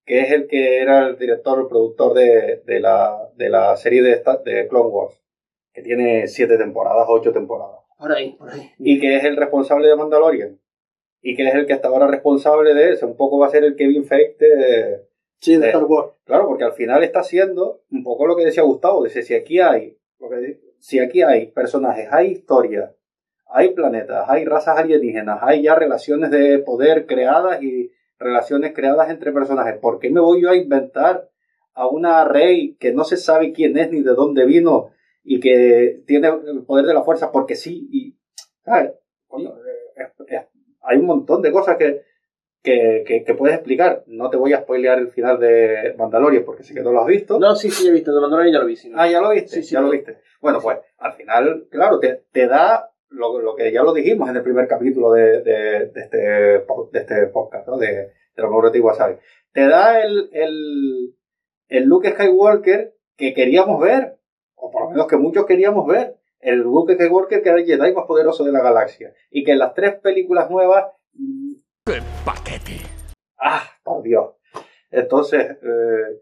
que es el que era el director, el productor de, de, la, de la serie de, esta- de Clone Wars, que tiene siete temporadas, ocho temporadas, Por ahí, por ahí. y que es el responsable de Mandalorian, y que es el que hasta ahora responsable de eso, un poco va a ser el Kevin Feige de... sí, de Eh. Star Wars. Claro, porque al final está haciendo un poco lo que decía Gustavo, dice, si aquí hay, lo que- si aquí hay personajes, hay historia, hay planetas, hay razas alienígenas, hay ya relaciones de poder creadas y relaciones creadas entre personajes. ¿Por qué me voy yo a inventar a una rey que no se sabe quién es ni de dónde vino y que tiene el poder de la fuerza porque sí. Y, ¿sabes? Coño, es- es- hay un montón de cosas que, que, que, que puedes explicar. No te voy a spoilear el final de Mandalorian porque sé que no lo has visto. No, sí, sí, he visto. De Mandalorian ya lo vi. sí. Ah, ya lo viste, Sí, sí, ya lo lo- viste. Bueno, pues al final, claro, te, te da lo, lo que ya lo dijimos en el primer capítulo de, de, de este, de este podcast, ¿no? De, de los Wasabi. Te da el, el, el Luke Skywalker que queríamos ver, o por lo menos que muchos queríamos ver. El Luke Skywalker que era el Jedi más poderoso de la galaxia. Y que en las tres películas nuevas. ¡Qué paquete! ¡Ah, por Dios! Entonces, eh,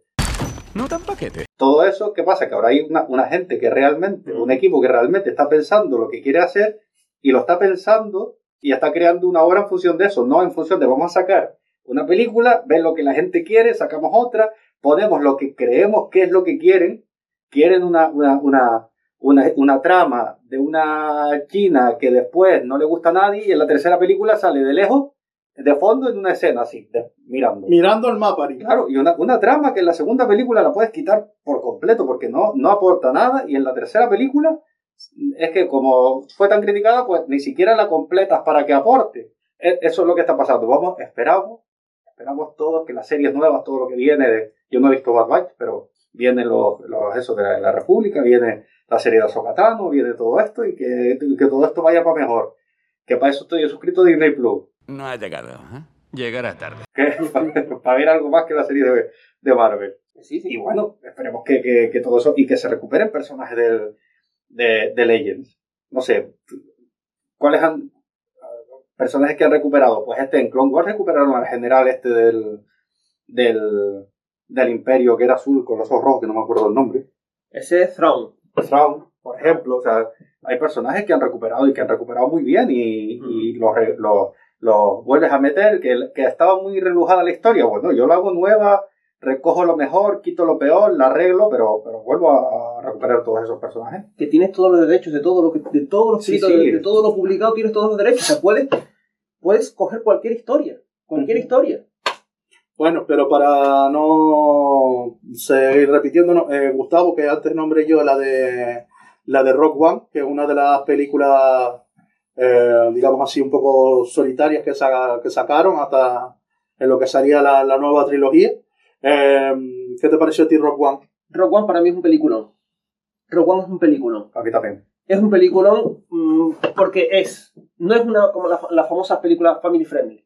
No tan paquete. todo eso, ¿qué pasa? Que ahora hay una, una gente que realmente, un equipo que realmente está pensando lo que quiere hacer y lo está pensando y está creando una obra en función de eso, no en función de vamos a sacar una película, ver lo que la gente quiere, sacamos otra, ponemos lo que creemos que es lo que quieren, quieren una, una, una, una, una trama de una china que después no le gusta a nadie y en la tercera película sale de lejos, de fondo en una escena así, de- mirando. Mirando el mapa, Ari. Claro, y una, una trama que en la segunda película la puedes quitar por completo porque no, no aporta nada y en la tercera película es que como fue tan criticada pues ni siquiera la completas para que aporte. E- Eso es lo que está pasando. Vamos, esperamos, esperamos todos que las series nuevas, todo lo que viene de... Yo no he visto Bad Batch, pero vienen los, los eso de la, la República, viene la serie de Azokatano, viene todo esto y que, que todo esto vaya para mejor. Que para eso estoy suscrito a Disney Plus. No ha llegado, ¿eh? Llegará tarde. <laughs> Que, para ver algo más que la serie de, de Marvel. Sí, sí. Y bueno, esperemos que, que, que todo eso y que se recuperen personajes del, de, de Legends. No sé, ¿cuáles han personajes que han recuperado? Pues este en Clone Wars recuperaron al general este del, del, del Imperio que era azul con los ojos rojos, que no me acuerdo el nombre. Ese es Thrawn. Thrawn, por ejemplo, o sea, hay personajes que han recuperado y que han recuperado muy bien y, y los, los, los vuelves a meter, que, que estaba muy relujada la historia. Bueno, yo lo hago nueva, recojo lo mejor, quito lo peor, la arreglo, pero, pero vuelvo a, a recuperar todos esos personajes. que tienes todos los derechos de todo lo que de todo lo Sí, sí. de, de todo lo publicado tienes todos los derechos o sea puedes puedes coger cualquier historia cualquier historia Bueno, pero para no seguir repitiéndonos, eh, Gustavo, que antes nombré yo la de la de Rock One, que es una de las películas, eh, digamos así, un poco solitarias que, sa- que sacaron hasta en lo que sería la, la nueva trilogía. Eh, ¿Qué te pareció a ti Rock One? Rogue One para mí es un peliculón Rogue One es un peliculón A mí también. es un peliculón mm, porque es no es una como la- las famosas películas family friendly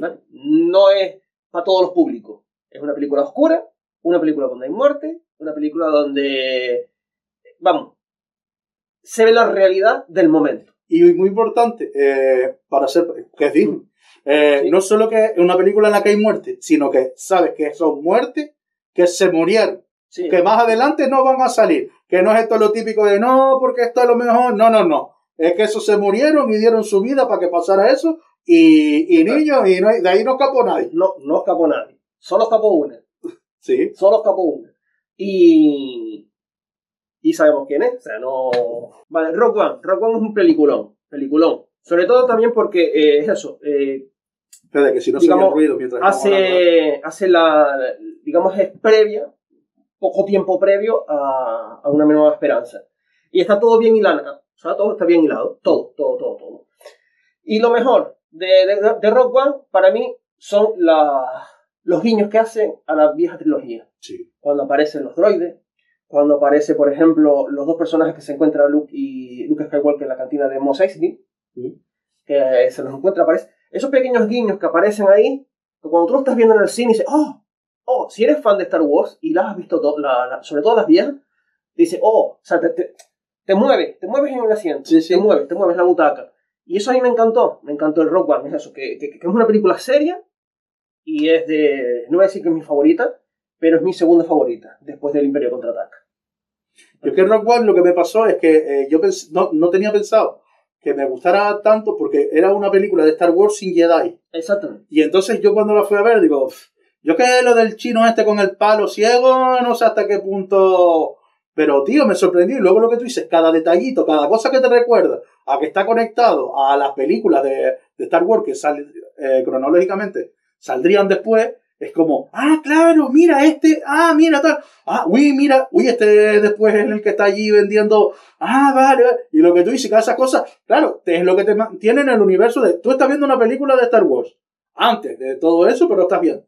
¿vale? no es para todos los públicos es una película oscura una película donde hay muerte una película donde vamos se ve la realidad del momento Y muy importante, eh, para ser, que es digno. Eh, Sí. No solo que es una película en la que hay muerte, sino que sabes que son muertes que se murieron. Sí. que más adelante no van a salir. Que no es esto lo típico de no, porque esto es lo mejor. No, no, no. Es que esos se murieron y dieron su vida para que pasara eso. Y, y niños, y no de ahí no escapó nadie. No, no escapó nadie. Solo escapó una. <laughs> Sí. Solo escapó una. Y. Y sabemos quién es. O sea, no. Vale, Rock One. Rock One es un peliculón. Peliculón. Sobre todo también porque eh, es eso. eh, Espera, que si no Digamos, se ruido mientras hace, hace la. Digamos, es previa. Poco tiempo previo a, a una nueva esperanza. Y está todo bien hilado. O sea, todo está bien hilado. Todo, todo, todo, todo. Y lo mejor de, de, de Rock One, para mí, son la- los guiños que hacen a la vieja trilogía. Sí. Cuando aparecen los droides, cuando aparece, por ejemplo, los dos personajes que se encuentran Luke y Luke Skywalker en la cantina de Mos Eisley, que se los encuentra, aparece. Esos pequeños guiños que aparecen ahí, que cuando tú lo estás viendo en el cine y dices, oh, oh, si eres fan de Star Wars y las has visto, to- la- la- sobre todo las viejas, dices, oh, o sea, te, te, te mueves, te mueves en el asiento, Sí, sí. te mueves, te mueves la butaca. Y eso a mí me encantó, me encantó el Rock One, es eso, que, que- que es una película seria y es de, no voy a decir que es mi favorita, pero es mi segunda favorita, después del Imperio Contraataca. Yo que Rock One lo que me pasó es que eh, yo no, no tenía pensado que me gustara tanto porque era una película de Star Wars sin Jedi. Exactamente. Y entonces yo cuando la fui a ver digo, "Uf, yo que lo del chino este con el palo ciego, no sé hasta qué punto... Pero tío, me sorprendió y luego lo que tú dices, cada detallito, cada cosa que te recuerda a que está conectado a las películas de, de Star Wars que sal- eh, cronológicamente saldrían después, es como, ah, claro, mira este, ah, mira tal, ah, uy, mira, uy, este después es el que está allí vendiendo, ah, vale, y lo que tú dices, cada esas cosas, claro, es lo que te mantiene en el universo de, tú estás viendo una película de Star Wars, antes de todo eso, pero estás viendo.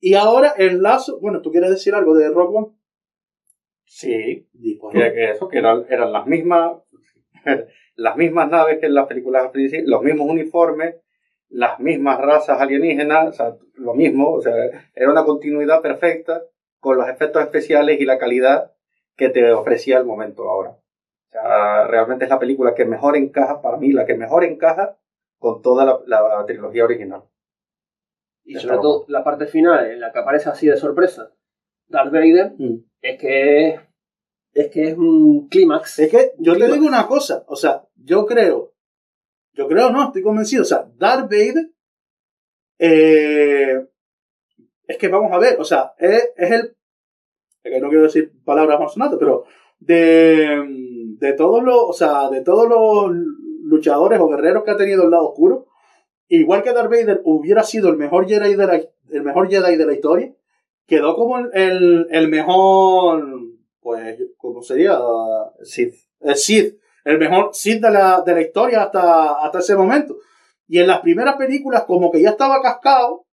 Y ahora el lazo, bueno, ¿tú quieres decir algo de Rock One? Sí, que, que eso, que eran, eran las mismas, <laughs> las mismas naves que en las películas los mismos uniformes, las mismas razas alienígenas, o sea, lo mismo, o sea, era una continuidad perfecta con los efectos especiales y la calidad que te ofrecía el momento ahora. O sea, realmente es la película que mejor encaja, para mí, la que mejor encaja con toda la, la trilogía original. Y sobre todo la parte final, en la que aparece así de sorpresa Darth Vader, Mm. Es que es, que es un clímax. Es que yo te digo una cosa, o sea, yo creo, yo creo, no, estoy convencido, o sea, Darth Vader, eh, es que vamos a ver, o sea, es, es el, es que no quiero decir palabras más sonatas, pero de, de todos los, o sea, de todos los luchadores o guerreros que ha tenido el lado oscuro, igual que Darth Vader hubiera sido el mejor Jedi de la, el mejor Jedi de la historia, quedó como el, el, mejor, pues, ¿cómo sería? Sí, el Sith, el mejor Sith de la, de la historia hasta, hasta ese momento. Y en las primeras películas, como que ya estaba cascado,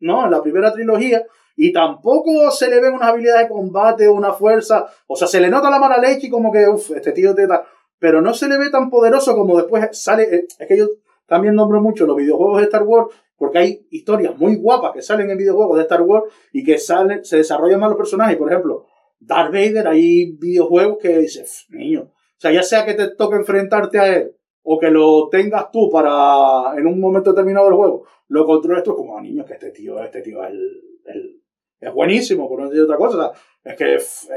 ¿no? En la primera trilogía, y tampoco se le ven unas habilidades de combate, una fuerza, o sea, se le nota la mala leche y como que, uff, este tío te da, pero no se le ve tan poderoso como después sale, eh, es que yo también nombro mucho los videojuegos de Star Wars, porque hay historias muy guapas que salen en videojuegos de Star Wars y que salen, se desarrollan más los personajes, por ejemplo, Darth Vader, hay videojuegos que dices, niño, o sea, ya sea que te toque enfrentarte a él o que lo tengas tú para, en un momento determinado del juego, lo controles tú como, "Ah, niño, que este tío, este tío es, el- el- es buenísimo, por no decir otra cosa. Es que es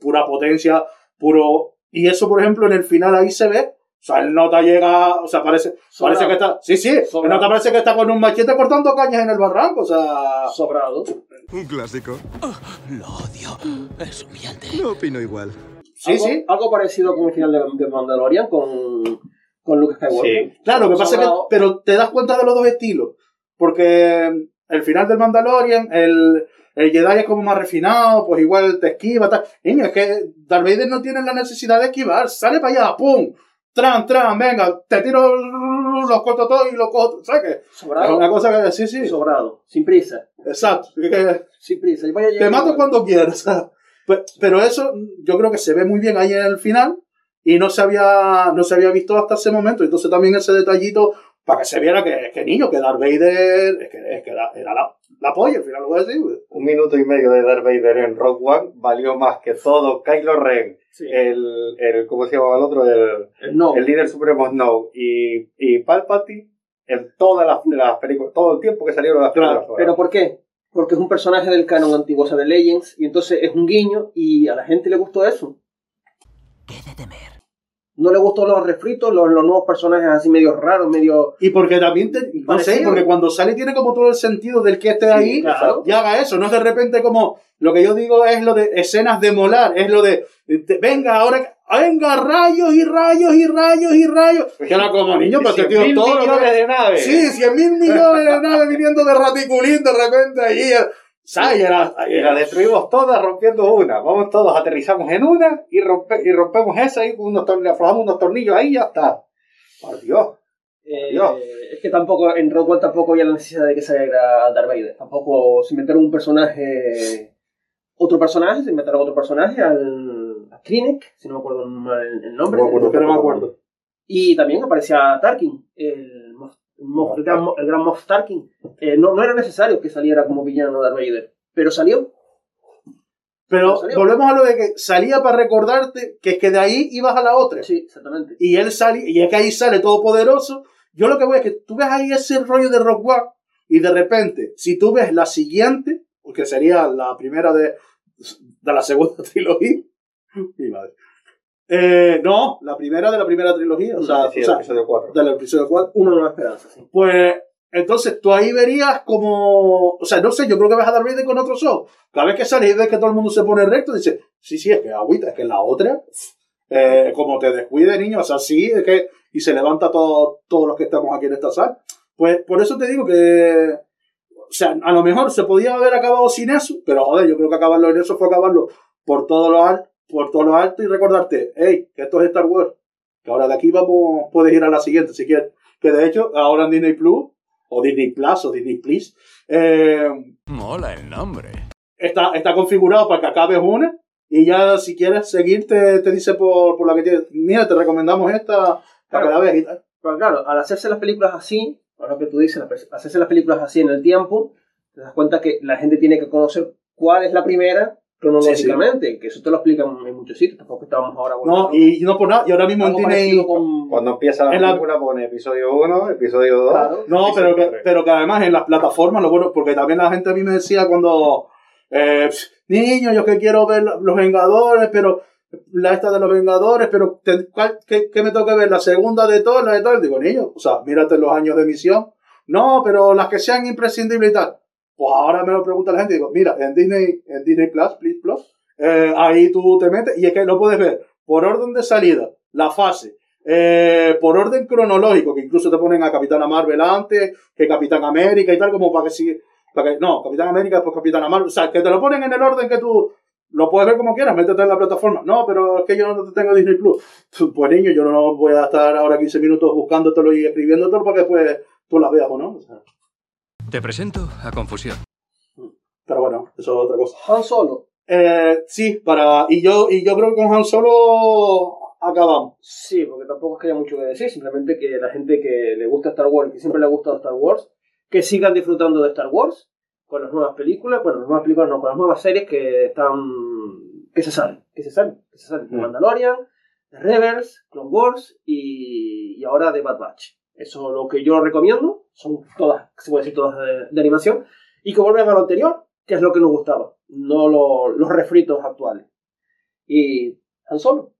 pura potencia, puro... Y eso, por ejemplo, en el final ahí se ve. O sea, el nota llega, o sea, parece, Sobrado. parece que está, sí, sí, el Sobrado. nota parece que está con un machete cortando cañas en el barranco, o sea, Sobrado. Un clásico. Lo odio. Es humillante. No opino igual. sí, algo, sí. Algo parecido con el final de, de Mandalorian con, con Luke Skywalker. sí. Claro, lo que pasa es que, pero te das cuenta de los dos estilos. Porque el final del Mandalorian, el, el Jedi es como más refinado, pues igual te esquiva, tal. Niño, es que Darth Vader no tiene la necesidad de esquivar, sale para allá, ¡pum! Tran, tran, venga, te tiro, los corto todos y los cojo, ¿sabes qué? Sobrado. una cosa que, sí, sí, Sobrado. Sin prisa. exacto. Sin prisa. Y vaya te mato cuando quieras. Pero eso yo creo que se ve muy bien ahí en el final y no se había, no se había visto hasta ese momento. Entonces también ese detallito para que se viera que, que niño, que Darth Vader es que, es que era, era la, la polla, al final lo voy a decir. güey. Un minuto y medio de Darth Vader en Rogue One valió más que todo Kylo Ren, Sí. el, el, ¿cómo se llamaba el otro? El, El no. el líder supremo Snow y, y Palpatine en todas las, las películas, todo el tiempo que salieron las Claro, películas. ¿Pero por qué? Porque es un personaje del canon antiguo, o sea, de Legends, y entonces es un guiño, y a la gente le gustó eso. ¿Qué de temer? No le gustó los refritos, los, los nuevos personajes así medio raros, medio... Y porque también, te, no sé, porque cuando sale tiene como todo el sentido del que esté ahí claro. y haga eso. No es de repente como, lo que yo digo es lo de escenas de molar, es lo de, de- venga, ahora, venga, rayos y rayos y rayos y rayos. Que era como niño, pero este tío todo millones de naves. Sí, cien mil millones de naves viniendo de raticulín de repente allí. ¿Sabes? Y la destruimos todas rompiendo una. Vamos todos, aterrizamos en una y, rompe- y rompemos esa y unos tor- le aflojamos unos tornillos ahí y ya está. Por Dios. eh, Dios. es que tampoco, en Rogue One tampoco había la necesidad de que saliera Darth Vader. Tampoco se inventaron un personaje... Otro personaje, se inventaron otro personaje, al... A Krennic, si no me acuerdo el, el nombre. No me acuerdo, que no me acuerdo. Y también aparecía Tarkin, el, el, gran, el gran Moff Tarkin. Eh, no, no era necesario que saliera como villano Darth Vader, pero salió. Pero Salió. volvemos a lo de que salía para recordarte que es que de ahí ibas a la otra. Sí, exactamente. y él sale, y es que ahí sale todopoderoso. Yo lo que voy es que tú ves ahí ese rollo de Rock One, y de repente, si tú ves la siguiente, porque sería la primera de, de la segunda <laughs> trilogía, mi madre. Eh, no, la primera de la primera trilogía, o sea, Sí, o sea, episodio 4. del episodio 4. Una nueva esperanza, sí. Pues, entonces tú ahí verías como, o sea, no sé, yo creo que vas a dar Vader con otros ojos. Cada vez que sales y ves que todo el mundo se pone recto, dices, sí, sí, es que agüita, es que la otra, eh, como te descuide, niño, o sea, sí, es que, y se levanta todo, todos los que estamos aquí en esta sala. Pues, por eso te digo que, o sea, a lo mejor se podía haber acabado sin eso, pero joder, yo creo que acabarlo en eso fue acabarlo por todo lo alto, por todo lo alto y recordarte, hey, que esto es Star Wars. Que ahora de aquí vamos, puedes ir a la siguiente si quieres. Que de hecho, ahora en Disney Plus, o Disney Plus, o Disney Plus, eh, Mola el nombre. está, está configurado para que acabes una y ya si quieres seguir te, te dice por, por la que tienes, mira, te recomendamos esta para que la veas y tal. Pero claro, al hacerse las películas así, por lo que tú dices, hacerse las películas así en el tiempo, te das cuenta que la gente tiene que conocer cuál es la primera cronológicamente, que eso te lo explican en muchos sitios, tampoco estábamos ahora No, y no por nada, y ahora mismo en Disney... con... Cuando empieza la En la- película pone episodio 1, episodio 2. Claro. No, pero que, pero que además en las plataformas, lo bueno, porque también la gente a mí me decía cuando, eh, "Pss, niño, yo que quiero ver los Vengadores, pero la esta de los Vengadores, pero te- ¿cuál- qué, qué me tengo que ver? ¿La segunda de todas, la de tal? Digo, niño, o sea, mírate los años de emisión. No, pero las que sean imprescindibles y tal. Pues ahora me lo pregunta la gente, digo, mira, en Disney, en Disney Plus, Plus, Plus, eh, ahí tú te metes y es que lo puedes ver por orden de salida, la fase, eh, por orden cronológico, que incluso te ponen a Capitana Marvel antes, que Capitán América y tal, como para que siga, para que, no, Capitán América, después Capitana Marvel, o sea, que te lo ponen en el orden que tú, lo puedes ver como quieras, métete en la plataforma. No, pero es que yo no tengo Disney Plus. <laughs> Pues niño, yo no voy a estar ahora 15 minutos buscándotelo y escribiéndotelo para que después tú las veas o no. O sea, Te presento a Confusión. pero bueno, eso es otra cosa. Han Solo. Eh, sí, para, y yo, y yo creo que con Han Solo acabamos. Sí, porque tampoco es que haya mucho que decir, simplemente que la gente que le gusta Star Wars, que siempre le ha gustado Star Wars, que sigan disfrutando de Star Wars con las nuevas películas, bueno, las nuevas películas no, con las nuevas series que están, que se salen, que se salen, que se salen. Mm. Mandalorian, The Rebels, Clone Wars y, y ahora The Bad Batch. Eso es lo que yo recomiendo, son todas, se puede decir todas de, de animación, y que vuelvan a lo anterior, que es lo que nos gustaba, no lo- los refritos actuales. Y Han Solo.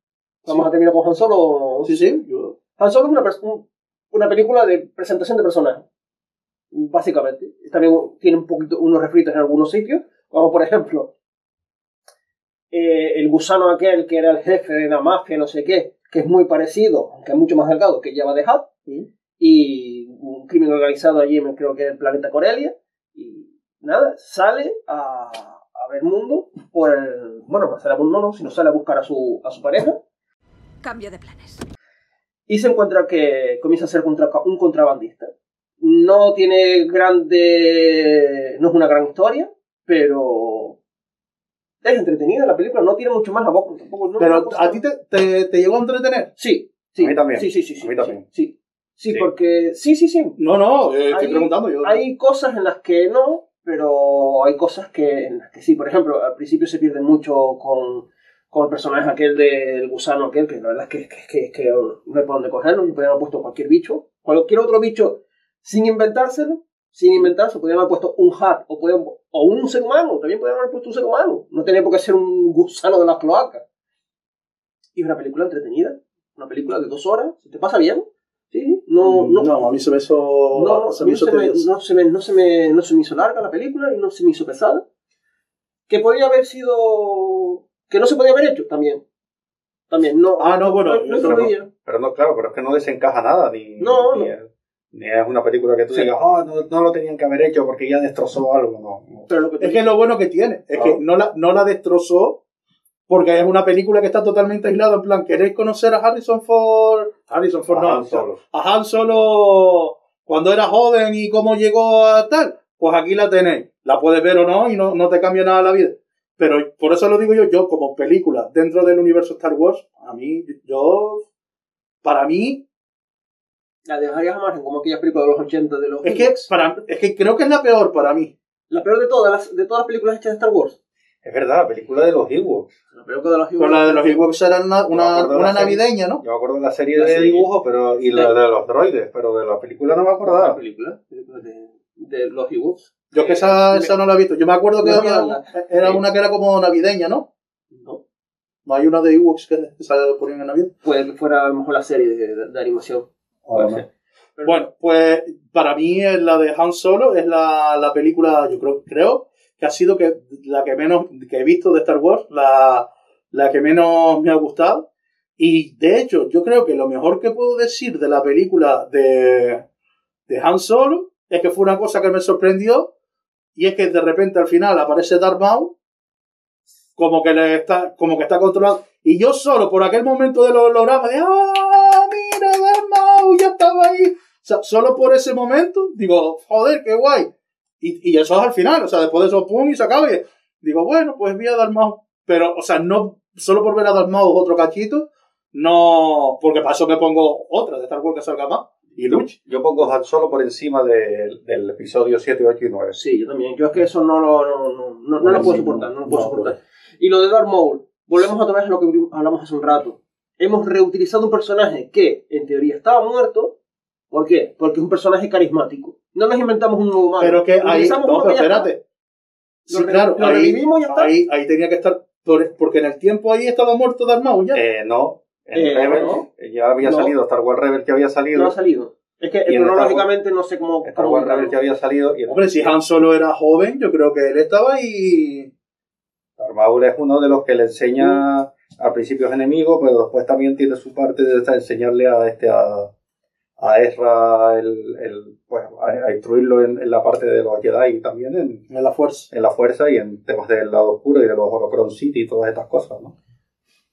Vamos Sí. a terminar con Han Solo. Sí, sí, yo- Han Solo es una, una película de presentación de personajes, básicamente. También tiene un poquito unos refritos en algunos sitios, como por ejemplo eh, el gusano aquel que era el jefe de la mafia, no sé qué, que es muy parecido, aunque es mucho más delgado, que lleva de Hutt, y un crimen organizado allí, en, creo que en el planeta Corelia, y nada, sale a, a ver mundo por el, bueno, no sale a mundo no, sino sale a buscar a su, a su pareja, Cambio de planes. y se encuentra que comienza a ser contra- un contrabandista. No tiene grande. No es una gran historia, pero. Es entretenida la película, no tiene mucho más la boca. Tampoco, no, Pero a ti te, te, te llegó a entretener. Sí, sí. A mí también. Sí, sí, sí. sí A mí también. Sí, sí, Sí. porque. Sí, sí, sí. No, no, eh, estoy Hay- preguntando yo. Hay cosas en las que no, pero hay cosas que, en las que sí. Por ejemplo, al principio se pierde mucho con, con el personaje aquel del gusano aquel, que la verdad es que, que, que, que no hay por dónde cogerlo. Podrían haber puesto cualquier bicho, cualquier otro bicho, sin inventárselo, sin inventarse. Podrían haber puesto un hat o, podrían- o un ser humano. También podrían haber puesto un ser humano. No tenía por qué ser un gusano de las cloacas. Y es una película entretenida. Una película de dos horas. ¿Se te pasa bien? Sí, no, no, no, a mí se me hizo. no, se me hizo no, se me, no, se me, no, se me, no se me hizo larga la película y no se me hizo pesada. Que podría haber sido. que no se podía haber hecho también. También, no. Ah, no, bueno, no, influía. Pero no, claro, pero es que no desencaja nada, ni, No, ni. Es, ni es una película que tú Sí. digas, oh, no, no lo tenían que haber hecho porque ya destrozó algo. No. Pero lo que Es que es lo bueno que tiene. Es Ah. que no la, no la destrozó porque es una película que está totalmente aislada. En plan, ¿queréis conocer a Harrison Ford? Harrison Ford, no. O sea, solo. a Han Solo cuando era joven y cómo llegó a tal, pues aquí la tenéis. La puedes ver o no y no, no te cambia nada la vida. Pero por eso lo digo yo, yo como película dentro del universo Star Wars, a mí, yo, para mí, La dejarías a margen, como aquellas películas de los 80 de los. es que, para, es que creo que es la peor para mí. La peor de todas las, de todas las películas hechas de Star Wars. Es verdad, la película de los Ewoks. La peor de los Con la de los Ewoks era una, una, la serie. navideña, ¿no? Yo me acuerdo de la serie La de serie. dibujos pero, y la de los droides, pero de la película no me La acordaba. película, película de, de los Ewoks. Yo que esa, esa no la he visto. Yo me acuerdo que No, había, era Sí. una que era como navideña, ¿no? No. No hay una de Ewoks que se ponían en Navidad. Puede que fuera a lo mejor la serie de, de- de animación. Pero- Bueno, pues para mí eh, la de Han Solo es la, la película, yo creo, creo que ha sido que, la que menos que he visto de Star Wars, la, la que menos me ha gustado. Y de hecho, yo creo que lo mejor que puedo decir de la película de, de Han Solo es que fue una cosa que me sorprendió y es que de repente al final aparece Darth Maul, como que le está, como que está controlado, y yo solo por aquel momento del holograma de ¡Ah, mira Darth Maul, ya estaba ahí! O sea, solo por ese momento, digo, joder, qué guay. Y, y eso es al final, o sea, después de eso, pum, y se acaba, y digo, bueno, pues vi a Darth Maul. Pero, o sea, no, solo por ver a Darth Maul otro cachito, no, porque para eso me pongo otra de Star Wars que salga más. Y Luch. Yo pongo Han Solo por encima del- del episodio 7, 8 y 9. Sí, yo también. Yo es que eso no lo, no, no, no, no lo puedo soportar, no lo puedo no, soportar. Y lo de Darth Maul, volvemos otra vez a lo que hablamos hace un rato. Hemos reutilizado un personaje que, en teoría, estaba muerto. ¿Por qué? Porque es un personaje carismático. No nos inventamos un nuevo malo. Pero que ahí, no, pero que espérate. Sí, claro, lo ahí, y ya está. ahí, ahí tenía que estar, por- porque en el tiempo ahí estaba muerto Darth Maul ya. Eh, no, en Eh, no. ya había No. salido, Star Wars Rebels ya había salido. No ha salido. Es que en cronológicamente no sé cómo. Star Wars. Rebels ya había salido. Y Hombre, si Han Solo era joven, yo creo que él estaba ahí. Darth Maul es uno de los que le enseña a principios enemigos, pero después también tiene su parte de enseñarle a este a, a Ezra el, el, pues, a, a instruirlo en, en la parte de los Jedi y también en, en la fuerza. en la fuerza y en temas del lado oscuro y de los Holocron City y todas estas cosas, ¿no?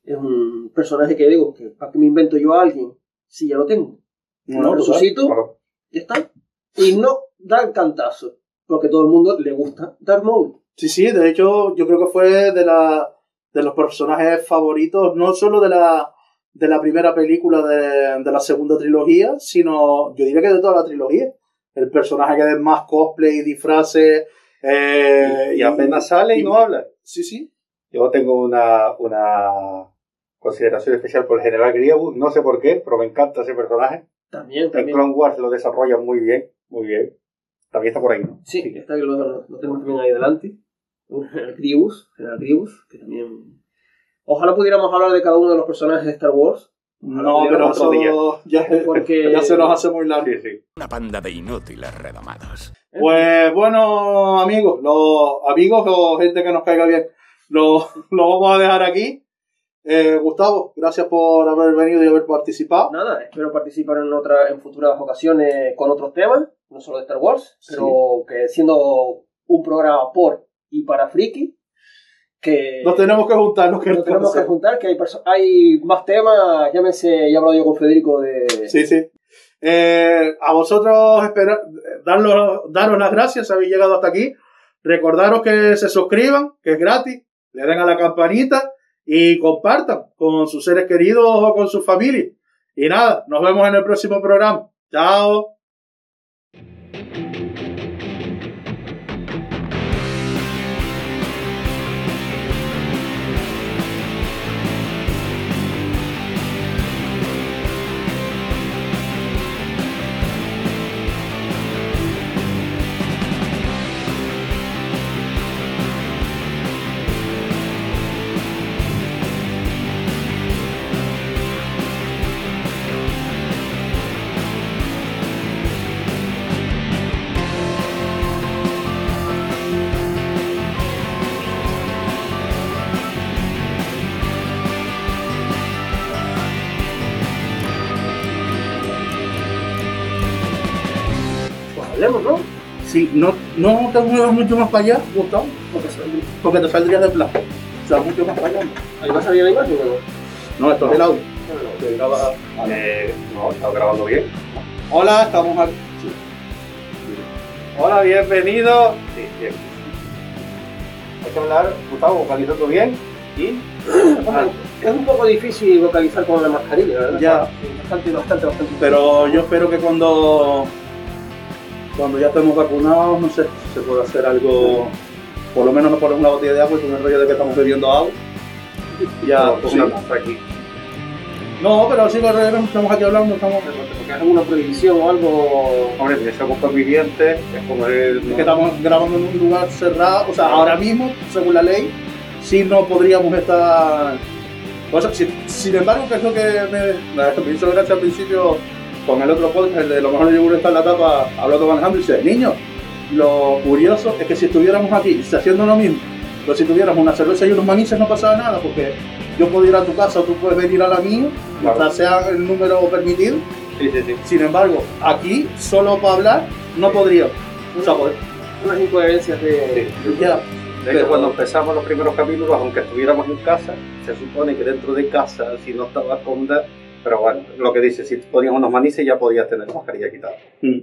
Es un personaje que digo, que ¿para qué me invento yo a alguien si ya lo tengo? No, lo resucito, ya está. Y no da el cantazo. Porque a todo el mundo le gusta Darth Maul. Sí, sí, de hecho, yo creo que fue de, la, de los personajes favoritos, no solo de la, de la primera película de, de la segunda trilogía, sino yo diría que de toda la trilogía. El personaje que es más cosplay y disfraces. eh, y apenas sale y no habla. Sí, sí. Yo tengo una, una consideración especial por el general Grievous, no sé por qué, pero me encanta ese personaje. También, En también. Clone Wars lo desarrollan muy bien, muy bien. También está por ahí, ¿no? Sí, está que lo, lo tenemos también ahí delante. El <laughs> Grievous, General Grievous, que también. Ojalá pudiéramos hablar de cada uno de los personajes de Star Wars. No, pero otro eso ya, Porque- <laughs> ya se nos hace muy largo. Sí, sí. Una panda de inútiles redomados. Pues bueno, amigos, los amigos o gente que nos caiga bien, lo, <laughs> lo vamos a dejar aquí. Eh, Gustavo, gracias por haber venido y haber participado. Nada, espero participar en otra, en futuras ocasiones con otros temas, no solo de Star Wars, pero que siendo un programa por y para friki, que Nos tenemos que juntar, nos nos tenemos que juntar, que hay, hay más temas, llámese, ya hablado yo con Federico de... Sí, sí. Eh, a vosotros espera, darlo- daros las gracias si habéis llegado hasta aquí. Recordaros que se suscriban, que es gratis, le den a la campanita y compartan con sus seres queridos o con su familia. Y nada, nos vemos en el próximo programa. Chao. Si no, no te muevas mucho más para allá, Gustavo, porque, porque te saldría de plan. O sea, mucho más para allá. Ahí va a salir la imagen, ¿no? No, esto es el audio. No, está grabando bien. Hola, estamos aquí. Hola, bienvenido. Sí, bien. Hay que hablar, Gustavo, vocalizando bien. Y <coughs> Es un poco difícil vocalizar con la mascarilla, ¿verdad? Ya. Bastante, bastante, bastante. Pero yo espero que cuando, cuando ya estemos vacunados, no sé, se pueda hacer algo, por lo menos no poner una botella de agua y con el rollo de que estamos bebiendo agua. Ya, pues una sí. aquí. No, pero sí, el rollo, estamos aquí hablando, estamos... Porque hay alguna prohibición o algo. Hombre, si somos convivientes, es como el. Es que estamos grabando en un lugar cerrado, o sea, ahora mismo, según la ley, sí no podríamos estar... O sea, si- sin embargo, que es lo que me, me hizo gracia al principio con el otro podcast, el de lo mejor el yogur está en la tapa, hablando con Alejandro y dice, niños, lo curioso es que si estuviéramos aquí haciendo lo mismo, pero si tuviéramos una cerveza y unos manices no pasaba nada, porque yo puedo ir a tu casa o tú puedes venir a la mía, Claro. mientras sea el número permitido. Sí, sí, sí. Sin embargo, aquí, solo para hablar, no podría. O sea, pod- Unas incoherencias de... Ya. De hecho, cuando empezamos los primeros capítulos, aunque estuviéramos en casa, se supone que dentro de casa, si no estabas cómoda, pero bueno, lo que dice, si ponías unos manices ya podías tener la mascarilla quitada. Mm.